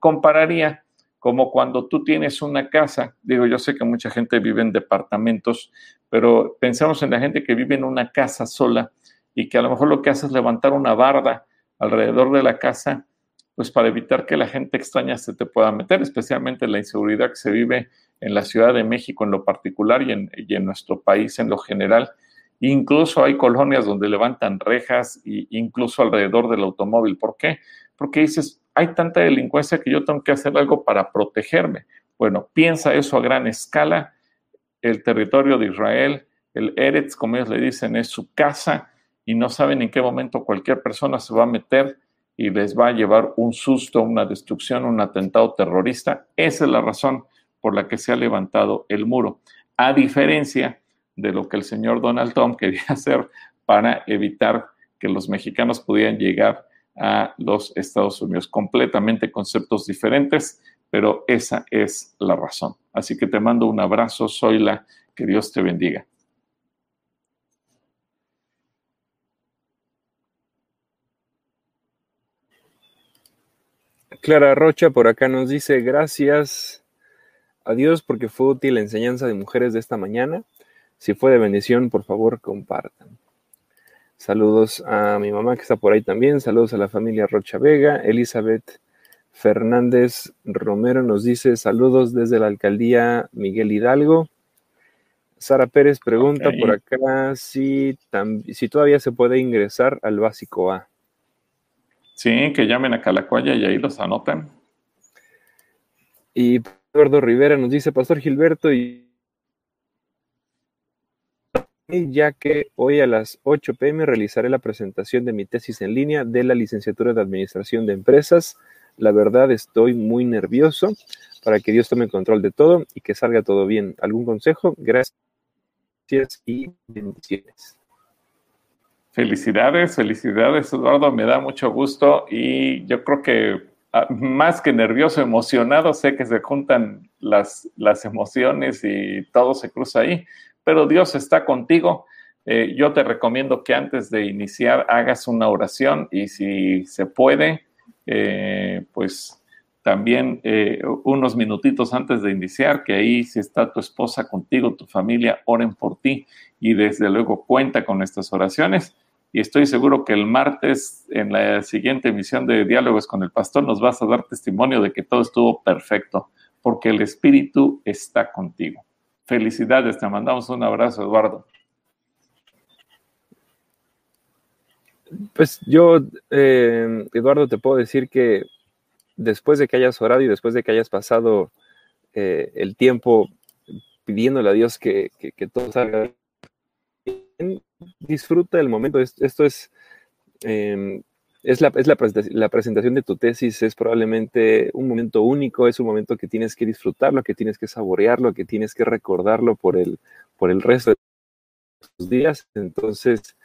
compararía como cuando tú tienes una casa, digo, yo sé que mucha gente vive en departamentos, pero pensamos en la gente que vive en una casa sola y que a lo mejor lo que hace es levantar una barda alrededor de la casa, pues para evitar que la gente extraña se te pueda meter, especialmente la inseguridad que se vive en la Ciudad de México en lo particular y en, nuestro país en lo general. Incluso hay colonias donde levantan rejas e incluso alrededor del automóvil. ¿Por qué? Porque dices, hay tanta delincuencia que yo tengo que hacer algo para protegerme. Bueno, piensa eso a gran escala. El territorio de Israel, el Eretz, como ellos le dicen, es su casa y no saben en qué momento cualquier persona se va a meter y les va a llevar un susto, una destrucción, un atentado terrorista. Esa es la razón por la que se ha levantado el muro, a diferencia de lo que el señor Donald Trump *laughs* quería hacer para evitar que los mexicanos pudieran llegar a los Estados Unidos. Completamente conceptos diferentes, pero esa es la razón. Así que te mando un abrazo, Zoila, que Dios te bendiga. Clara Rocha por acá nos dice gracias a Dios porque fue útil la enseñanza de mujeres de esta mañana. Si fue de bendición, por favor, compartan. Saludos a mi mamá que está por ahí también. Saludos a la familia Rocha Vega. Elizabeth Fernández Romero nos dice saludos desde la alcaldía Miguel Hidalgo. Sara Pérez pregunta por acá si, si todavía se puede ingresar al básico A. Sí, que llamen a Calacuaya y ahí los anoten. Y Eduardo Rivera nos dice, Pastor Gilberto, y ya que hoy a las 8 pm realizaré la presentación de mi tesis en línea de la licenciatura de Administración de Empresas. La verdad estoy muy nervioso para que Dios tome control de todo y que salga todo bien. ¿Algún consejo? Gracias y bendiciones. Felicidades, felicidades, Eduardo. Me da mucho gusto y yo creo que más que nervioso, emocionado, sé que se juntan las, las emociones y todo se cruza ahí, pero Dios está contigo. Eh, yo te recomiendo que antes de iniciar hagas una oración y si se puede, eh, pues también eh, unos minutitos antes de iniciar, que ahí si está tu esposa contigo, tu familia, oren por ti y desde luego cuenta con estas oraciones y estoy seguro que el martes en la siguiente emisión de Diálogos con el Pastor nos vas a dar testimonio de que todo estuvo perfecto, porque el Espíritu está contigo. Felicidades, te mandamos un abrazo, Eduardo. Pues yo, eh, Eduardo, te puedo decir que después de que hayas orado y después de que hayas pasado eh, el tiempo pidiéndole a Dios que, que todo salga bien, disfruta el momento. Esto es, em, es, la, es la, la, presentación de tu tesis, es probablemente un momento único, es un momento que tienes que disfrutarlo, que tienes que saborearlo, que tienes que recordarlo por el, por el resto de tus días. Entonces,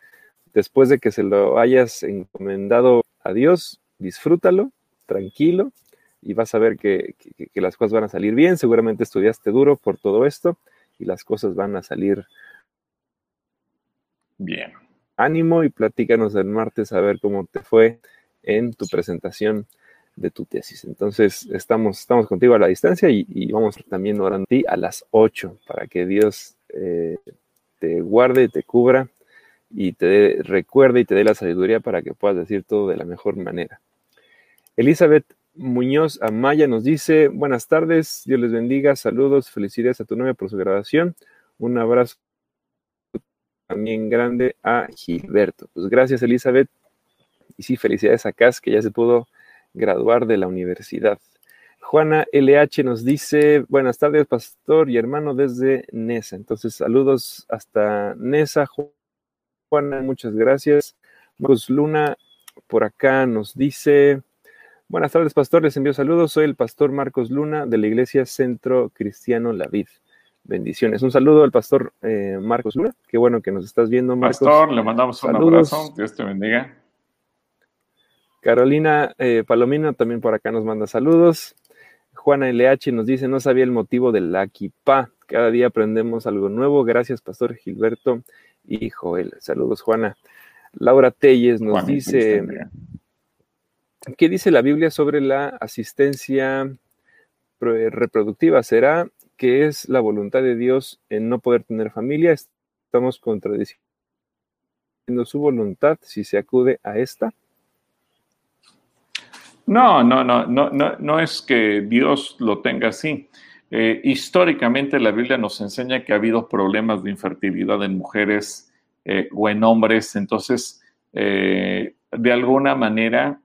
después de que se lo hayas encomendado a Dios, disfrútalo, tranquilo, y vas a ver que, que, las cosas van a salir bien. Seguramente estudiaste duro por todo esto y las cosas van a salir bien. Ánimo y platícanos el martes a ver cómo te fue en tu presentación de tu tesis. Entonces, estamos, estamos contigo a la distancia y, vamos también orando a ti a las 8 para que Dios eh, te guarde, te cubra y te recuerde y te dé la sabiduría para que puedas decir todo de la mejor manera. Elizabeth Muñoz Amaya nos dice, buenas tardes, Dios les bendiga, saludos, felicidades a tu novia por su graduación, un abrazo también grande a Gilberto. Pues gracias Elizabeth, y sí, felicidades a Cas, que ya se pudo graduar de la universidad. Juana LH nos dice, buenas tardes, pastor y hermano desde Nesa. Entonces, saludos hasta Nesa. Juana, muchas gracias. Marcos Luna por acá nos dice, buenas tardes, pastor, les envío saludos. Soy el pastor Marcos Luna de la Iglesia Centro Cristiano La Vid. Bendiciones. Un saludo al pastor eh, Marcos Luna. Qué bueno que nos estás viendo, Marcos. Pastor, le mandamos un abrazo. Dios te bendiga. Carolina eh, Palomino también por acá nos manda saludos. Juana LH nos dice, no sabía el motivo del Aquipá. Cada día aprendemos algo nuevo. Gracias, Pastor Gilberto y Joel. Saludos, Juana. Laura Telles nos dice, ¿qué dice la Biblia sobre la asistencia reproductiva? ¿Será que es la voluntad de Dios en no poder tener familia? Estamos contradiciendo su voluntad si se acude a esta. No, no, no, no, no, no es que Dios lo tenga así. Eh, históricamente la Biblia nos enseña que ha habido problemas de infertilidad en mujeres eh, o en hombres, entonces eh, de alguna manera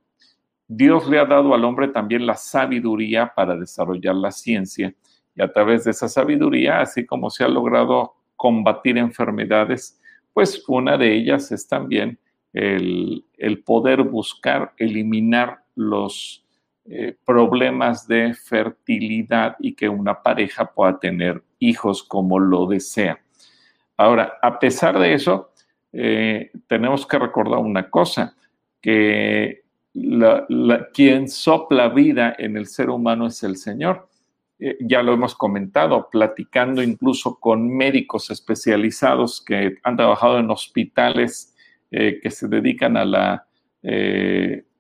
Dios le ha dado al hombre también la sabiduría para desarrollar la ciencia y a través de esa sabiduría, así como se ha logrado combatir enfermedades, pues una de ellas es también el, el poder buscar eliminar los eh, problemas de fertilidad y que una pareja pueda tener hijos como lo desea. Ahora, a pesar de eso, eh, tenemos que recordar una cosa, que quien sopla vida en el ser humano es el Señor. Eh, ya lo hemos comentado, platicando incluso con médicos especializados que han trabajado en hospitales que se dedican a la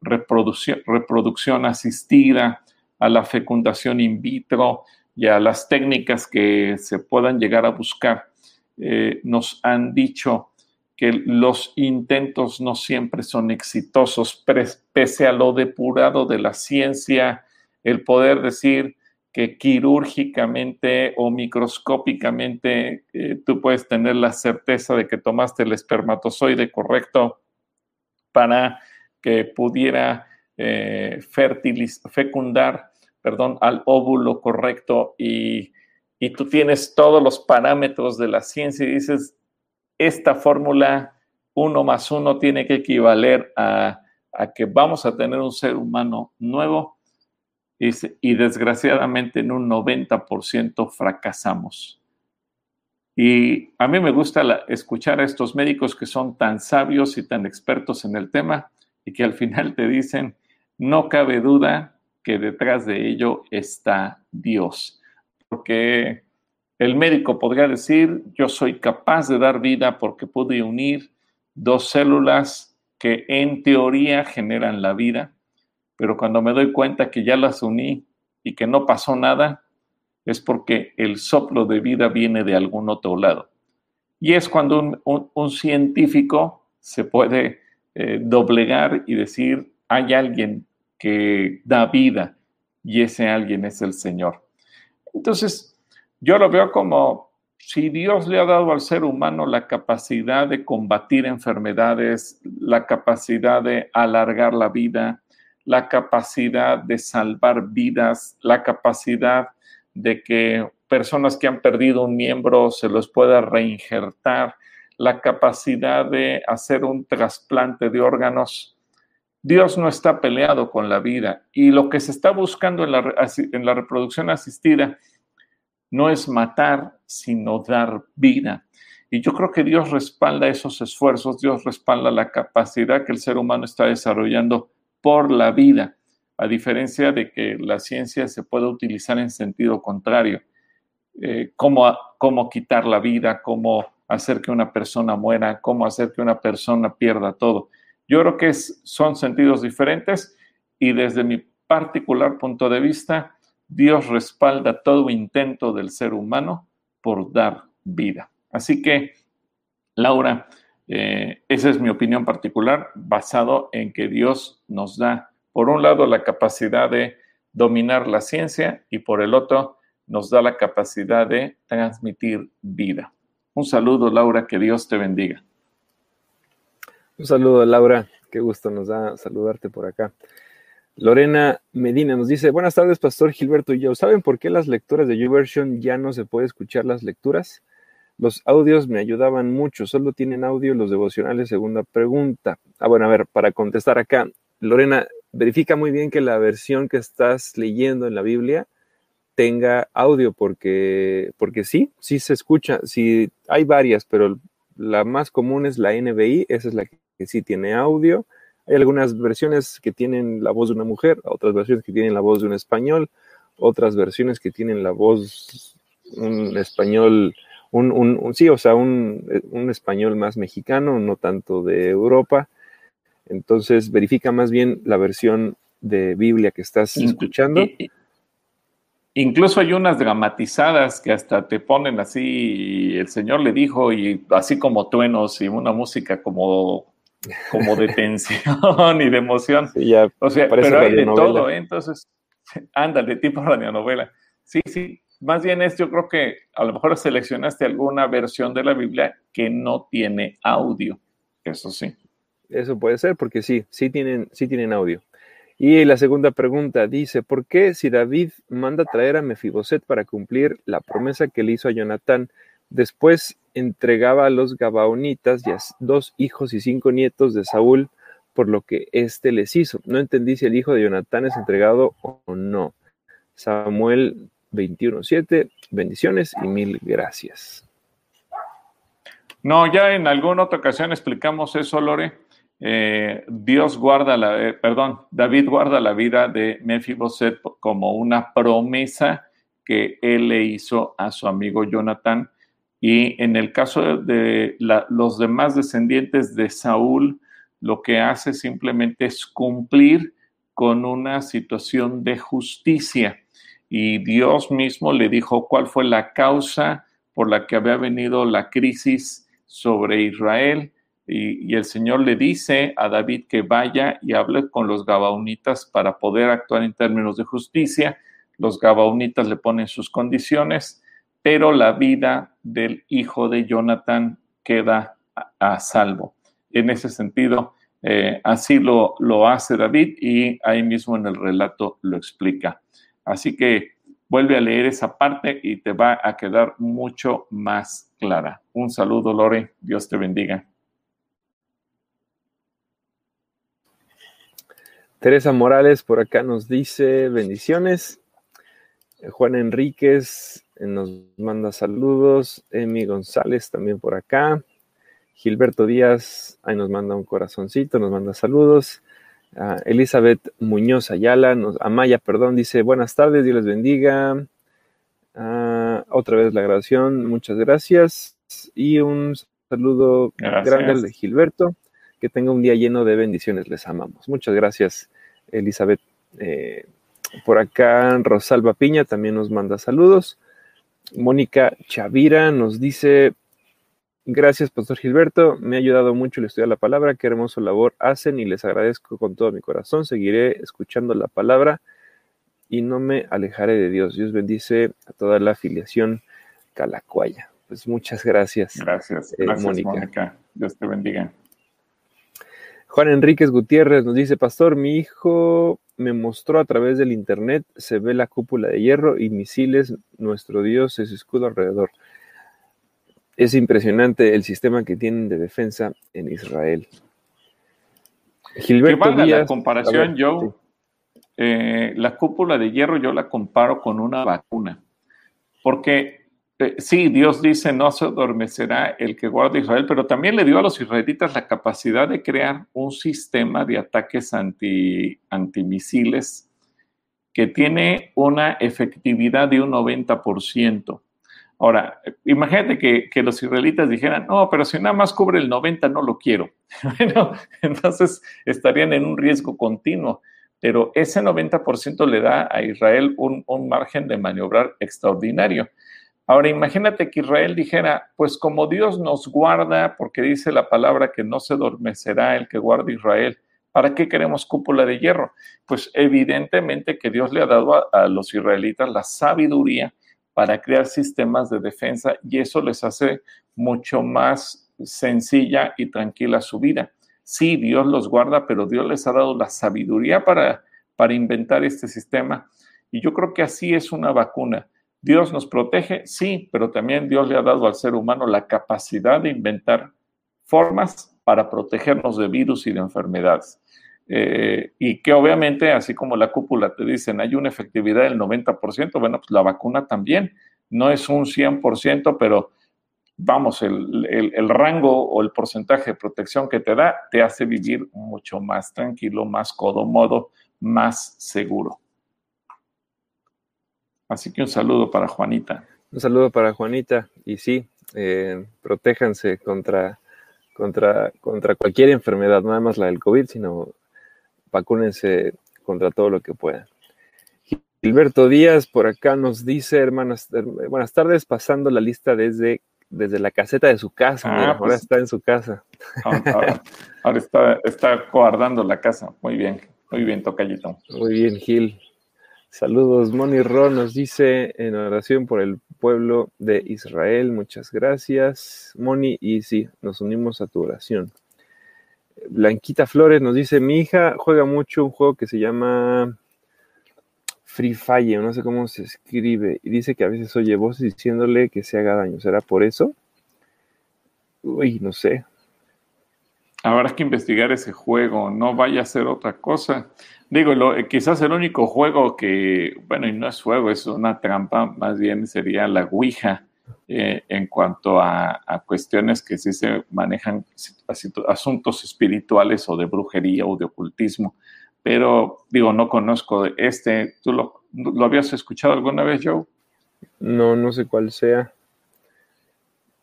reproducción, reproducción asistida, a la fecundación in vitro y a las técnicas que se puedan llegar a buscar, eh, nos han dicho que los intentos no siempre son exitosos, pese a lo depurado de la ciencia, el poder decir que quirúrgicamente o microscópicamente eh, tú puedes tener la certeza de que tomaste el espermatozoide correcto para que pudiera eh, fecundar perdón, al óvulo correcto y, y tú tienes todos los parámetros de la ciencia y dices, esta fórmula uno más uno tiene que equivaler a, a, que vamos a tener un ser humano nuevo y, desgraciadamente en un 90% fracasamos. Y a mí me gusta escuchar a estos médicos que son tan sabios y tan expertos en el tema y que al final te dicen, no cabe duda que detrás de ello está Dios. Porque el médico podría decir, yo soy capaz de dar vida porque pude unir dos células que en teoría generan la vida, pero cuando me doy cuenta que ya las uní y que no pasó nada, es porque el soplo de vida viene de algún otro lado. Y es cuando un, un científico se puede eh, doblegar y decir, hay alguien que da vida y ese alguien es el Señor. Entonces, yo lo veo como si Dios le ha dado al ser humano la capacidad de combatir enfermedades, la capacidad de alargar la vida, la capacidad de salvar vidas, la capacidad de que personas que han perdido un miembro se los pueda reinjertar, la capacidad de hacer un trasplante de órganos, Dios no está peleado con la vida y lo que se está buscando en la, en la reproducción asistida no es matar, sino dar vida. Y yo creo que Dios respalda esos esfuerzos, Dios respalda la capacidad que el ser humano está desarrollando por la vida, a diferencia de que la ciencia se puede utilizar en sentido contrario. Eh, cómo, cómo quitar la vida, cómo hacer que una persona muera, cómo hacer que una persona pierda todo. Yo creo que son sentidos diferentes y desde mi particular punto de vista, Dios respalda todo intento del ser humano por dar vida. Así que, Laura, eh, esa es mi opinión particular, basado en que Dios nos da, por un lado, la capacidad de dominar la ciencia y por el otro, nos da la capacidad de transmitir vida. Un saludo, Laura, que Dios te bendiga. Un saludo, Laura. Qué gusto nos da saludarte por acá. Lorena Medina nos dice, buenas tardes, Pastor Gilberto y yo. ¿Saben por qué las lecturas de YouVersion ya no se puede escuchar las lecturas? Los audios me ayudaban mucho, solo tienen audio los devocionales. Segunda pregunta. Ah, bueno, a ver, para contestar acá, Lorena, verifica muy bien que la versión que estás leyendo en la Biblia tenga audio, porque, porque sí, sí se escucha. Sí, hay varias, pero la más común es la NBI, esa es la que sí tiene audio. Hay algunas versiones que tienen la voz de una mujer, otras versiones que tienen la voz de un español, otras versiones que tienen la voz un español, un, un, sí, o sea, un, un, español más mexicano, no tanto de Europa. Entonces, verifica más bien la versión de Biblia que estás escuchando. Incluso hay unas dramatizadas que hasta te ponen así, el Señor le dijo, y así como tuenos y una música como como de *laughs* tensión *laughs* y de emoción. o sea, pero hay de todo, ¿eh? entonces, ándale, tipo *laughs* radionovela. Sí, sí, más bien es, yo creo que a lo mejor seleccionaste alguna versión de la Biblia que no tiene audio, eso sí. Eso puede ser, porque sí, sí tienen, sí tienen audio. Y la segunda pregunta dice, ¿por qué si David manda traer a Mefiboset para cumplir la promesa que le hizo a Jonatán, después entregaba a los Gabaonitas y a dos hijos y cinco nietos de Saúl por lo que éste les hizo. No entendí si el hijo de Jonatán es entregado o no. Samuel 21.7, bendiciones y mil gracias. No, ya en alguna otra ocasión explicamos eso, Lore. Eh, Dios guarda la, eh, perdón, David guarda la vida de Mefiboset como una promesa que él le hizo a su amigo Jonatán y en el caso de los demás descendientes de Saúl, lo que hace simplemente es cumplir con una situación de justicia. Y Dios mismo le dijo cuál fue la causa por la que había venido la crisis sobre Israel. Y, el Señor le dice a David que vaya y hable con los Gabaonitas para poder actuar en términos de justicia. Los Gabaonitas le ponen sus condiciones pero la vida del hijo de Jonathan queda a, salvo. En ese sentido, eh, así lo, lo hace David y ahí mismo en el relato lo explica. Así que vuelve a leer esa parte y te va a quedar mucho más clara. Un saludo, Lore. Dios te bendiga. Teresa Morales por acá nos dice bendiciones. Juan Enríquez nos manda saludos. Emi González también por acá. Gilberto Díaz, ahí nos manda un corazoncito, nos manda saludos. Uh, Elizabeth Muñoz Ayala, nos, Amaya, perdón, dice buenas tardes, Dios les bendiga. Uh, otra vez la grabación, muchas gracias. Y un saludo grande de Gilberto. Que tenga un día lleno de bendiciones, les amamos. Muchas gracias, Elizabeth. Eh, por acá, Rosalba Piña también nos manda saludos. Mónica Chavira nos dice, gracias, Pastor Gilberto, me ha ayudado mucho el estudiar la palabra, qué hermoso labor hacen y les agradezco con todo mi corazón, seguiré escuchando la palabra y no me alejaré de Dios. Dios bendice a toda la afiliación calacuaya. Pues muchas gracias. Gracias, eh, Mónica. Dios te bendiga. Juan Enríquez Gutiérrez nos dice, Pastor, mi hijo me mostró a través del internet, se ve la cúpula de hierro y misiles, nuestro Dios es escudo alrededor. Es impresionante el sistema que tienen de defensa en Israel. Gilberto que valga la comparación, yo, eh, la cúpula de hierro yo la comparo con una vacuna, porque eh, sí, Dios dice, no se adormecerá el que guarda Israel, pero también le dio a los israelitas la capacidad de crear un sistema de ataques anti, antimisiles que tiene una efectividad de un 90%. Ahora, imagínate que, los israelitas dijeran, no, pero si nada más cubre el 90, no lo quiero. *laughs* bueno, entonces estarían en un riesgo continuo, pero ese 90% le da a Israel un, un margen de maniobrar extraordinario. Ahora, imagínate que Israel dijera, pues como Dios nos guarda, porque dice la palabra que no se adormecerá el que guarda Israel, ¿para qué queremos cúpula de hierro? Pues evidentemente que Dios le ha dado a, a los israelitas la sabiduría para crear sistemas de defensa y eso les hace mucho más sencilla y tranquila su vida. Sí, Dios los guarda, pero Dios les ha dado la sabiduría para, para inventar este sistema. Y yo creo que así es una vacuna. Dios nos protege, sí, pero también Dios le ha dado al ser humano la capacidad de inventar formas para protegernos de virus y de enfermedades. Eh, y que obviamente, así como la cúpula te dicen, hay una efectividad del 90%, bueno, pues la vacuna también no es un 100%, pero vamos, el, el, rango o el porcentaje de protección que te da te hace vivir mucho más tranquilo, más cómodo, más seguro. Así que un saludo para Juanita. Un saludo para Juanita. Y sí, eh, protéjanse contra, contra, contra cualquier enfermedad, nada más la del COVID, sino vacúnense contra todo lo que puedan. Gilberto Díaz por acá nos dice, hermanas, buenas tardes, pasando la lista desde, desde la caseta de su casa. Ah, ahora pues está en su casa. Ahora, está, está guardando la casa. Muy bien, muy bien, Tocayito. Muy bien, Gil. Saludos, Moni Ro nos dice en oración por el pueblo de Israel. Muchas gracias, Moni. Y sí, nos unimos a tu oración. Blanquita Flores nos dice, mi hija juega mucho un juego que se llama Free Fire, no sé cómo se escribe, y dice que a veces oye voces diciéndole que se haga daño. ¿Será por eso? Uy, no sé. Habrá que investigar ese juego, no vaya a ser otra cosa. Digo, quizás el único juego que, bueno, y no es juego, es una trampa, más bien sería la Ouija eh, en cuanto a, cuestiones que sí se manejan asuntos espirituales o de brujería o de ocultismo. Pero digo, no conozco de este. ¿Tú lo, habías escuchado alguna vez, Joe? No, no sé cuál sea.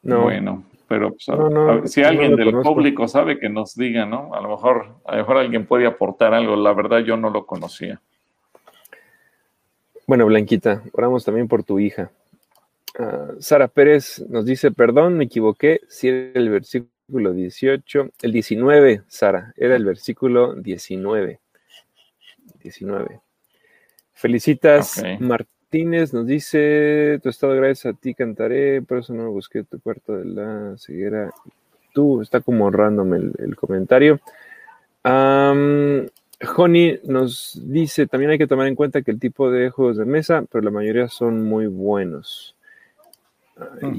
No. Bueno, pero pues, si alguien del público sabe que nos diga, ¿no? A lo mejor, a lo mejor alguien puede aportar algo. La verdad, yo no lo conocía. Bueno, Blanquita, oramos también por tu hija. Ah, Sara Pérez nos dice, perdón, me equivoqué, si era el versículo 18, el 19, Sara, era el versículo 19. 19. Felicitas Martínez nos dice, tu estado gracias a ti cantaré, por eso no busqué tu cuarto de la ceguera. Tú, está como honrándome el, comentario. Um, nos dice, también hay que tomar en cuenta que el tipo de juegos de mesa, pero la mayoría son muy buenos.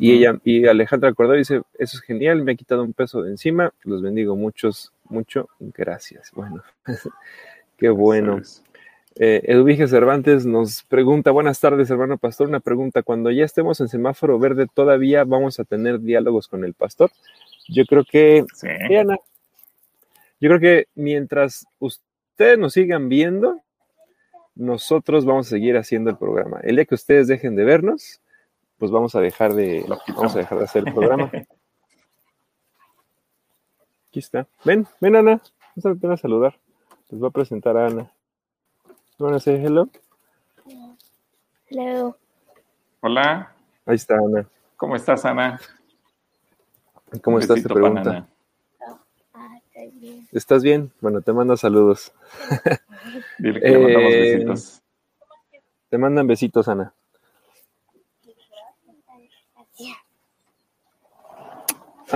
Y ella, y Alejandra Cordero dice, eso es genial, me ha quitado un peso de encima, los bendigo muchos, mucho, gracias. Bueno, *laughs* qué bueno. Eh, Cervantes nos pregunta, buenas tardes, hermano pastor, una pregunta, cuando ya estemos en semáforo verde, ¿todavía vamos a tener diálogos con el pastor? Yo creo que, sí. yo creo que mientras ustedes nos sigan viendo, nosotros vamos a seguir haciendo el programa. El día que ustedes dejen de vernos, pues vamos a dejar de, vamos a dejar de hacer el programa. *laughs* Aquí está. Ven, ven Ana, vamos a, saludar. Les voy a presentar a Ana. ¿Van a decir hello? Hello. Hola. Ahí está Ana. ¿Cómo estás, Ana? ¿Cómo estás? Te pregunta. Ah, bien. ¿Estás bien? Bueno, te mando saludos. Dile que le mandamos eh, besitos. Te mandan besitos, Ana.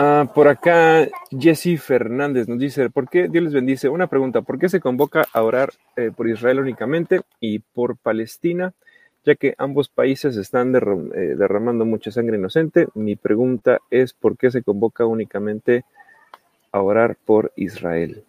Ah, por acá, Jesse Fernández nos dice, ¿por qué Dios les bendice? Una pregunta, ¿por qué se convoca a orar eh, por Israel únicamente y por Palestina, ya que ambos países están eh, derramando mucha sangre inocente? Mi pregunta es, ¿por qué se convoca únicamente a orar por Israel?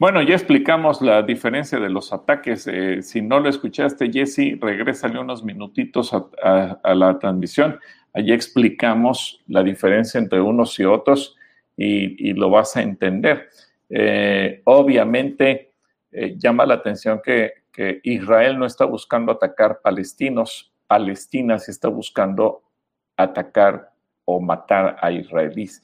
Bueno, ya explicamos la diferencia de los ataques. Eh, si no lo escuchaste, Jesse, regrésale unos minutitos a, la transmisión. Allí explicamos la diferencia entre unos y otros y, lo vas a entender. Eh, obviamente, eh, llama la atención que, Israel no está buscando atacar palestinos, Palestina sí está buscando atacar o matar a israelíes.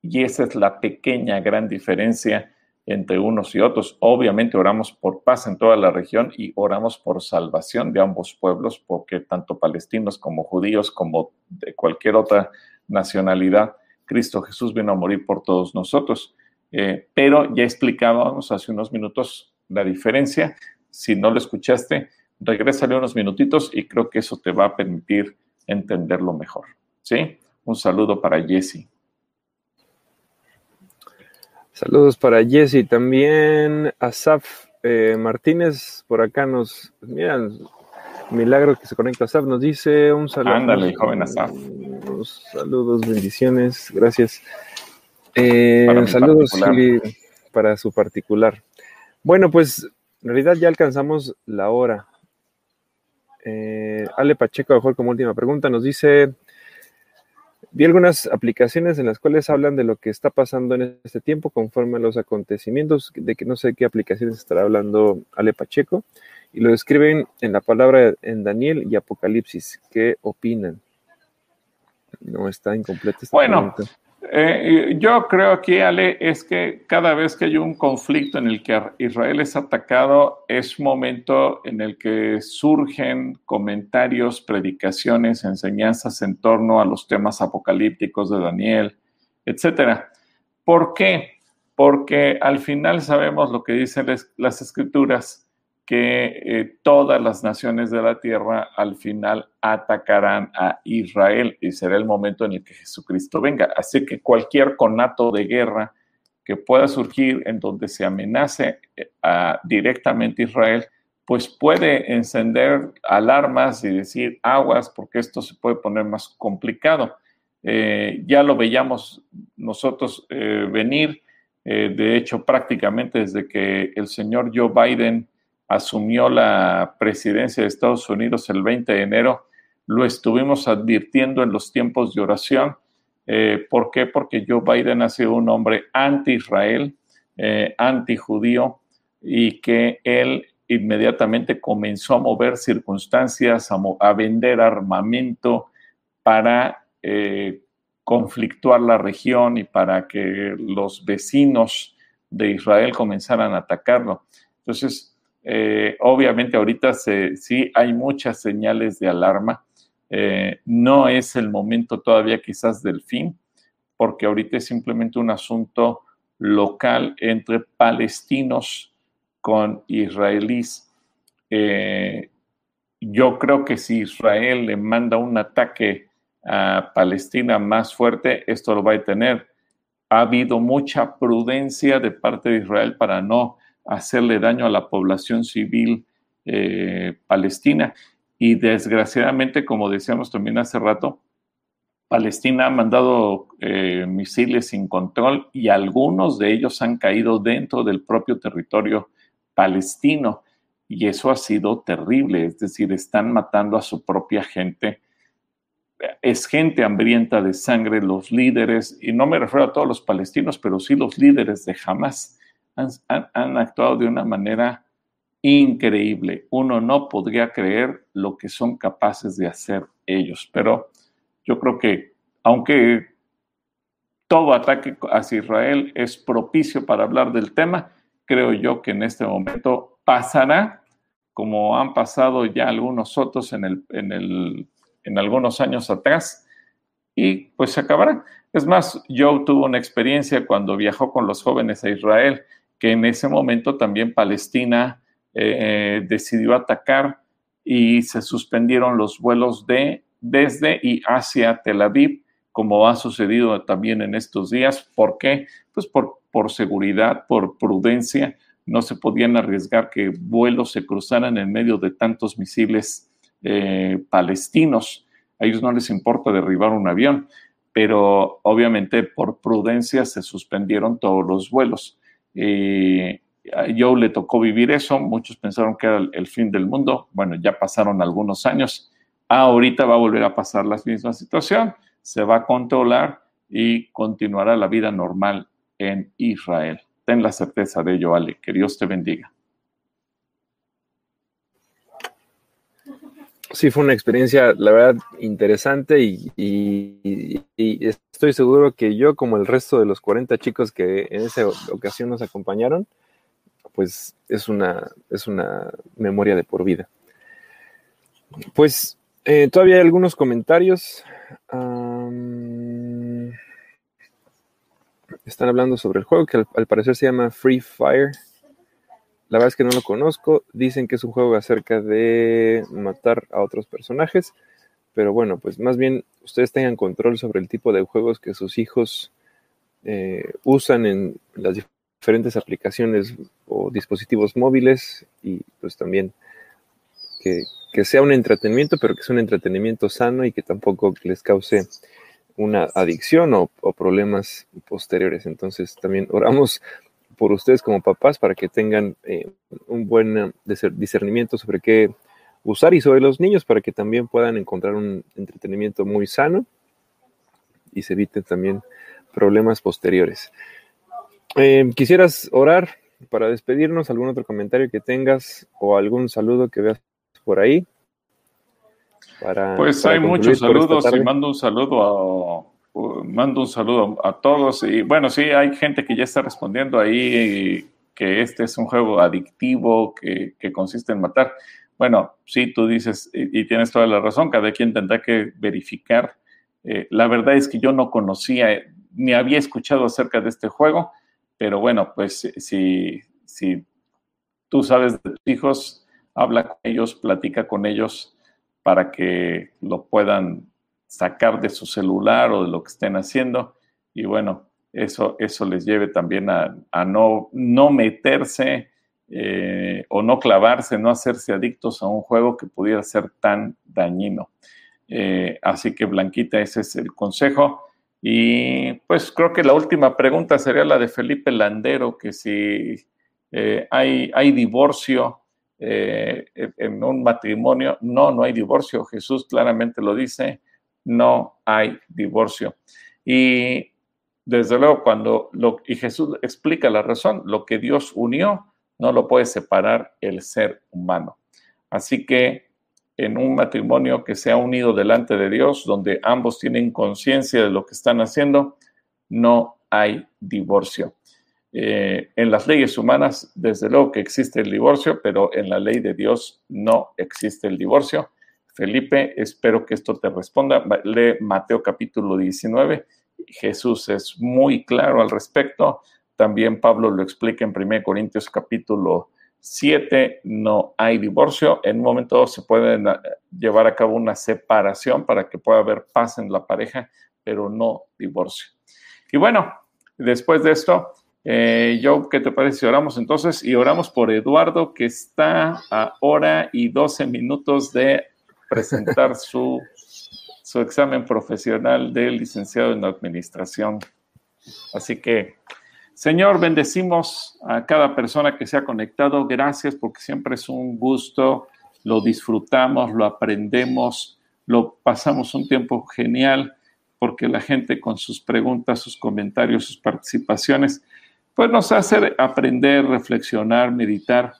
Y esa es la pequeña, gran diferencia entre unos y otros. Obviamente oramos por paz en toda la región y oramos por salvación de ambos pueblos, porque tanto palestinos como judíos, como de cualquier otra nacionalidad, Cristo Jesús vino a morir por todos nosotros. Eh, pero ya explicábamos hace unos minutos la diferencia. Si no lo escuchaste, regrésale unos minutitos y creo que eso te va a permitir entenderlo mejor. ¿Sí? Un saludo para Jesse. Saludos para Jesse. También Asaf eh, Martínez por acá nos. Miran, milagro que se conecta Asaf. Nos dice un saludo. Ándale, joven Asaf. Saludos, bendiciones. Gracias. Eh, saludos para su particular. Bueno, pues en realidad ya alcanzamos la hora. Eh, Ale Pacheco, mejor como última pregunta, nos dice, vi algunas aplicaciones en las cuales hablan de lo que está pasando en este tiempo conforme a los acontecimientos, de que no sé qué aplicaciones estará hablando Ale Pacheco, y lo describen en la palabra en Daniel y Apocalipsis. ¿Qué opinan? No está incompleta esta Bueno, eh, yo creo aquí, Ale, es que cada vez que hay un conflicto en el que Israel es atacado, es momento en el que surgen comentarios, predicaciones, enseñanzas en torno a los temas apocalípticos de Daniel, etcétera. ¿Por qué? Porque al final sabemos lo que dicen las escrituras, que eh, todas las naciones de la tierra al final atacarán a Israel y será el momento en el que Jesucristo venga. Así que cualquier conato de guerra que pueda surgir en donde se amenace eh, a, directamente Israel, pues puede encender alarmas y decir aguas porque esto se puede poner más complicado. Eh, ya lo veíamos nosotros venir, de hecho prácticamente desde que el señor Joe Biden asumió la presidencia de Estados Unidos el 20 de enero, lo estuvimos advirtiendo en los tiempos de oración. Eh, ¿Por qué? Porque Joe Biden ha sido un hombre anti-Israel, eh, anti-judío, y que él inmediatamente comenzó a mover circunstancias, a, vender armamento para eh, conflictuar la región y para que los vecinos de Israel comenzaran a atacarlo. Entonces, eh, obviamente ahorita sí hay muchas señales de alarma. Eh, no es el momento todavía quizás del fin, porque ahorita es simplemente un asunto local entre palestinos con israelíes. Eh, yo creo que si Israel le manda un ataque a Palestina más fuerte, esto lo va a tener. Ha habido mucha prudencia de parte de Israel para no hacerle daño a la población civil eh, palestina. Y desgraciadamente, como decíamos también hace rato, Palestina ha mandado eh, misiles sin control y algunos de ellos han caído dentro del propio territorio palestino. Y eso ha sido terrible, es decir, están matando a su propia gente. Es gente hambrienta de sangre, los líderes, y no me refiero a todos los palestinos, pero sí los líderes de Hamas han, actuado de una manera increíble. Uno no podría creer lo que son capaces de hacer ellos, pero yo creo que aunque todo ataque hacia Israel es propicio para hablar del tema, creo yo que en este momento pasará, como han pasado ya algunos otros en, el, en, el, en algunos años atrás, y pues se acabará. Es más, yo tuve una experiencia cuando viajó con los jóvenes a Israel que en ese momento también Palestina eh, decidió atacar y se suspendieron los vuelos de, desde y hacia Tel Aviv, como ha sucedido también en estos días. ¿Por qué? Pues por, por seguridad, por prudencia. No se podían arriesgar que vuelos se cruzaran en medio de tantos misiles eh, palestinos. A ellos no les importa derribar un avión, pero obviamente por prudencia se suspendieron todos los vuelos. Eh, a Joe le tocó vivir eso, muchos pensaron que era el fin del mundo, bueno, ya pasaron algunos años, ahorita va a volver a pasar la misma situación, se va a controlar y continuará la vida normal en Israel. Ten la certeza de ello, Ale, que Dios te bendiga. Sí, fue una experiencia, la verdad, interesante y, estoy seguro que yo, como el resto de los 40 chicos que en esa ocasión nos acompañaron, pues es una, es una memoria de por vida. Pues eh, todavía hay algunos comentarios. están hablando sobre el juego que al parecer se llama Free Fire. La verdad es que no lo conozco. Dicen que es un juego acerca de matar a otros personajes. Pero bueno, pues más bien ustedes tengan control sobre el tipo de juegos que sus hijos eh, usan en las diferentes aplicaciones o dispositivos móviles y pues también que, sea un entretenimiento, pero que sea un entretenimiento sano y que tampoco les cause una adicción o, o problemas posteriores. Entonces también oramos por ustedes como papás para que tengan eh, un buen eh, discernimiento sobre qué usar y sobre los niños para que también puedan encontrar un entretenimiento muy sano y se eviten también problemas posteriores. Em, ¿Quisieras orar para despedirnos? ¿Algún otro comentario que tengas o algún saludo que veas por ahí? pues hay muchos saludos y mando un saludo a mando un saludo a todos. Y bueno, sí, hay gente que ya está respondiendo ahí que este es un juego adictivo que, consiste en matar. Bueno, sí, tú dices y, tienes toda la razón, cada quien tendrá que verificar. Eh, la verdad es que yo no conocía ni había escuchado acerca de este juego, pero bueno, pues si, si tú sabes de tus hijos, habla con ellos, platica con ellos para que lo puedan sacar de su celular o de lo que estén haciendo. Y bueno, eso, eso les lleve también a, no, no meterse eh, o no clavarse, no hacerse adictos a un juego que pudiera ser tan dañino. Eh, así que Blanquita, ese es el consejo. Y pues creo que la última pregunta sería la de Felipe Landero, que si eh, hay, hay divorcio en un matrimonio. No, no hay divorcio. Jesús claramente lo dice no hay divorcio. Y desde luego, cuando lo, y Jesús explica la razón, lo que Dios unió no lo puede separar el ser humano. Así que en un matrimonio que sea unido delante de Dios, donde ambos tienen conciencia de lo que están haciendo, no hay divorcio. Eh, en las leyes humanas, desde luego que existe el divorcio, pero en la ley de Dios no existe el divorcio. Felipe, espero que esto te responda. Lee Mateo capítulo 19. Jesús es muy claro al respecto. También Pablo lo explica en 1 Corintios capítulo 7. No hay divorcio. En un momento se puede llevar a cabo una separación para que pueda haber paz en la pareja, pero no divorcio. Y bueno, después de esto, eh, yo, ¿qué te parece si oramos entonces? Y oramos por Eduardo, que está a hora y 12 minutos de presentar su, su examen profesional de licenciado en administración. Así que, Señor, bendecimos a cada persona que se ha conectado. Gracias porque siempre es un gusto, lo disfrutamos, lo aprendemos, lo pasamos un tiempo genial porque la gente con sus preguntas, sus comentarios, sus participaciones, pues nos hace aprender, reflexionar, meditar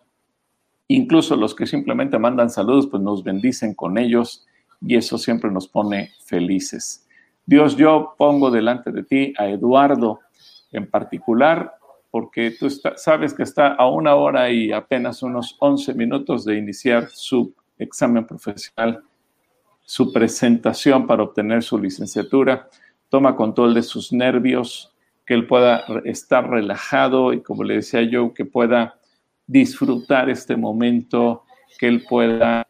Incluso los que simplemente mandan saludos, pues nos bendicen con ellos y eso siempre nos pone felices. Dios, yo pongo delante de ti a Eduardo en particular, porque tú sabes que está a una hora y apenas unos 11 minutos de iniciar su examen profesional, su presentación para obtener su licenciatura. Toma control de sus nervios, que él pueda estar relajado y como le decía yo, que pueda disfrutar este momento, que él pueda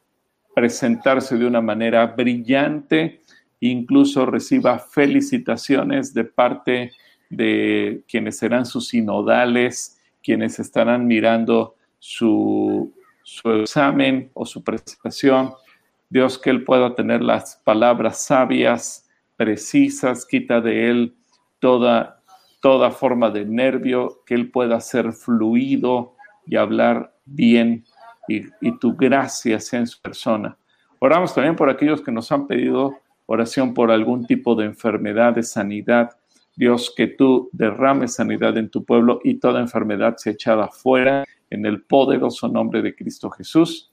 presentarse de una manera brillante, incluso reciba felicitaciones de parte de quienes serán sus sinodales, quienes estarán mirando su, su examen o su presentación. Dios, que él pueda tener las palabras sabias, precisas, quita de él toda, toda forma de nervio, que él pueda ser fluido, y hablar bien y, tu gracia sea en su persona. Oramos también por aquellos que nos han pedido oración por algún tipo de enfermedad, de sanidad. Dios, que tú derrames sanidad en tu pueblo y toda enfermedad sea echada fuera en el poderoso nombre de Cristo Jesús.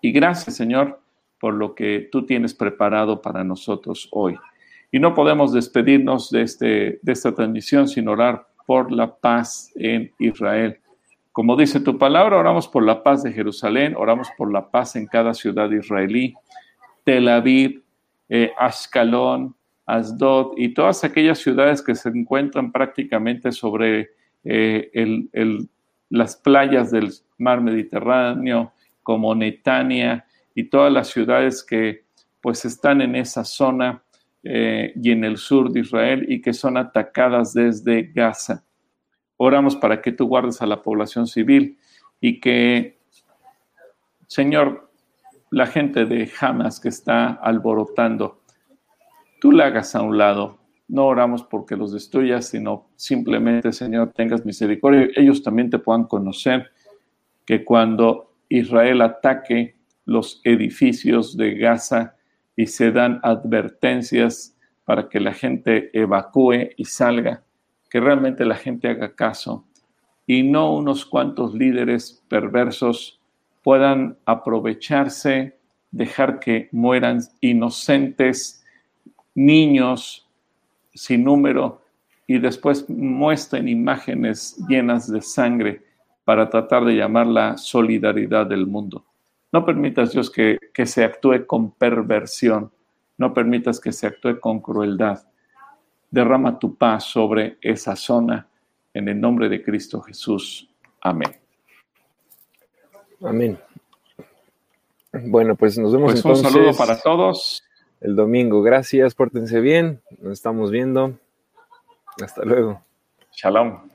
Y gracias, Señor, por lo que tú tienes preparado para nosotros hoy. Y no podemos despedirnos de, este, de esta transmisión sin orar por la paz en Israel. Como dice tu palabra, oramos por la paz de Jerusalén, oramos por la paz en cada ciudad israelí, Tel Aviv, eh, Ashkelon, Asdod y todas aquellas ciudades que se encuentran prácticamente sobre eh, las playas del mar Mediterráneo, como Netania y todas las ciudades que pues están en esa zona eh, y en el sur de Israel y que son atacadas desde Gaza. Oramos para que tú guardes a la población civil y que, Señor, la gente de Hamas que está alborotando, tú la hagas a un lado. No oramos porque los destruyas, sino simplemente, Señor, tengas misericordia. Ellos también te puedan conocer que cuando Israel ataque los edificios de Gaza y se dan advertencias para que la gente evacúe y salga, que realmente la gente haga caso y no unos cuantos líderes perversos puedan aprovecharse, dejar que mueran inocentes niños sin número y después muestren imágenes llenas de sangre para tratar de llamar la solidaridad del mundo. No permitas, Dios, que, que se actúe con perversión. No permitas que se actúe con crueldad. Derrama tu paz sobre esa zona en el nombre de Cristo Jesús. Amén. Amén. Bueno, pues nos vemos Pues un entonces saludo para todos. el domingo. Gracias, pórtense bien. Nos estamos viendo. Hasta luego. Shalom.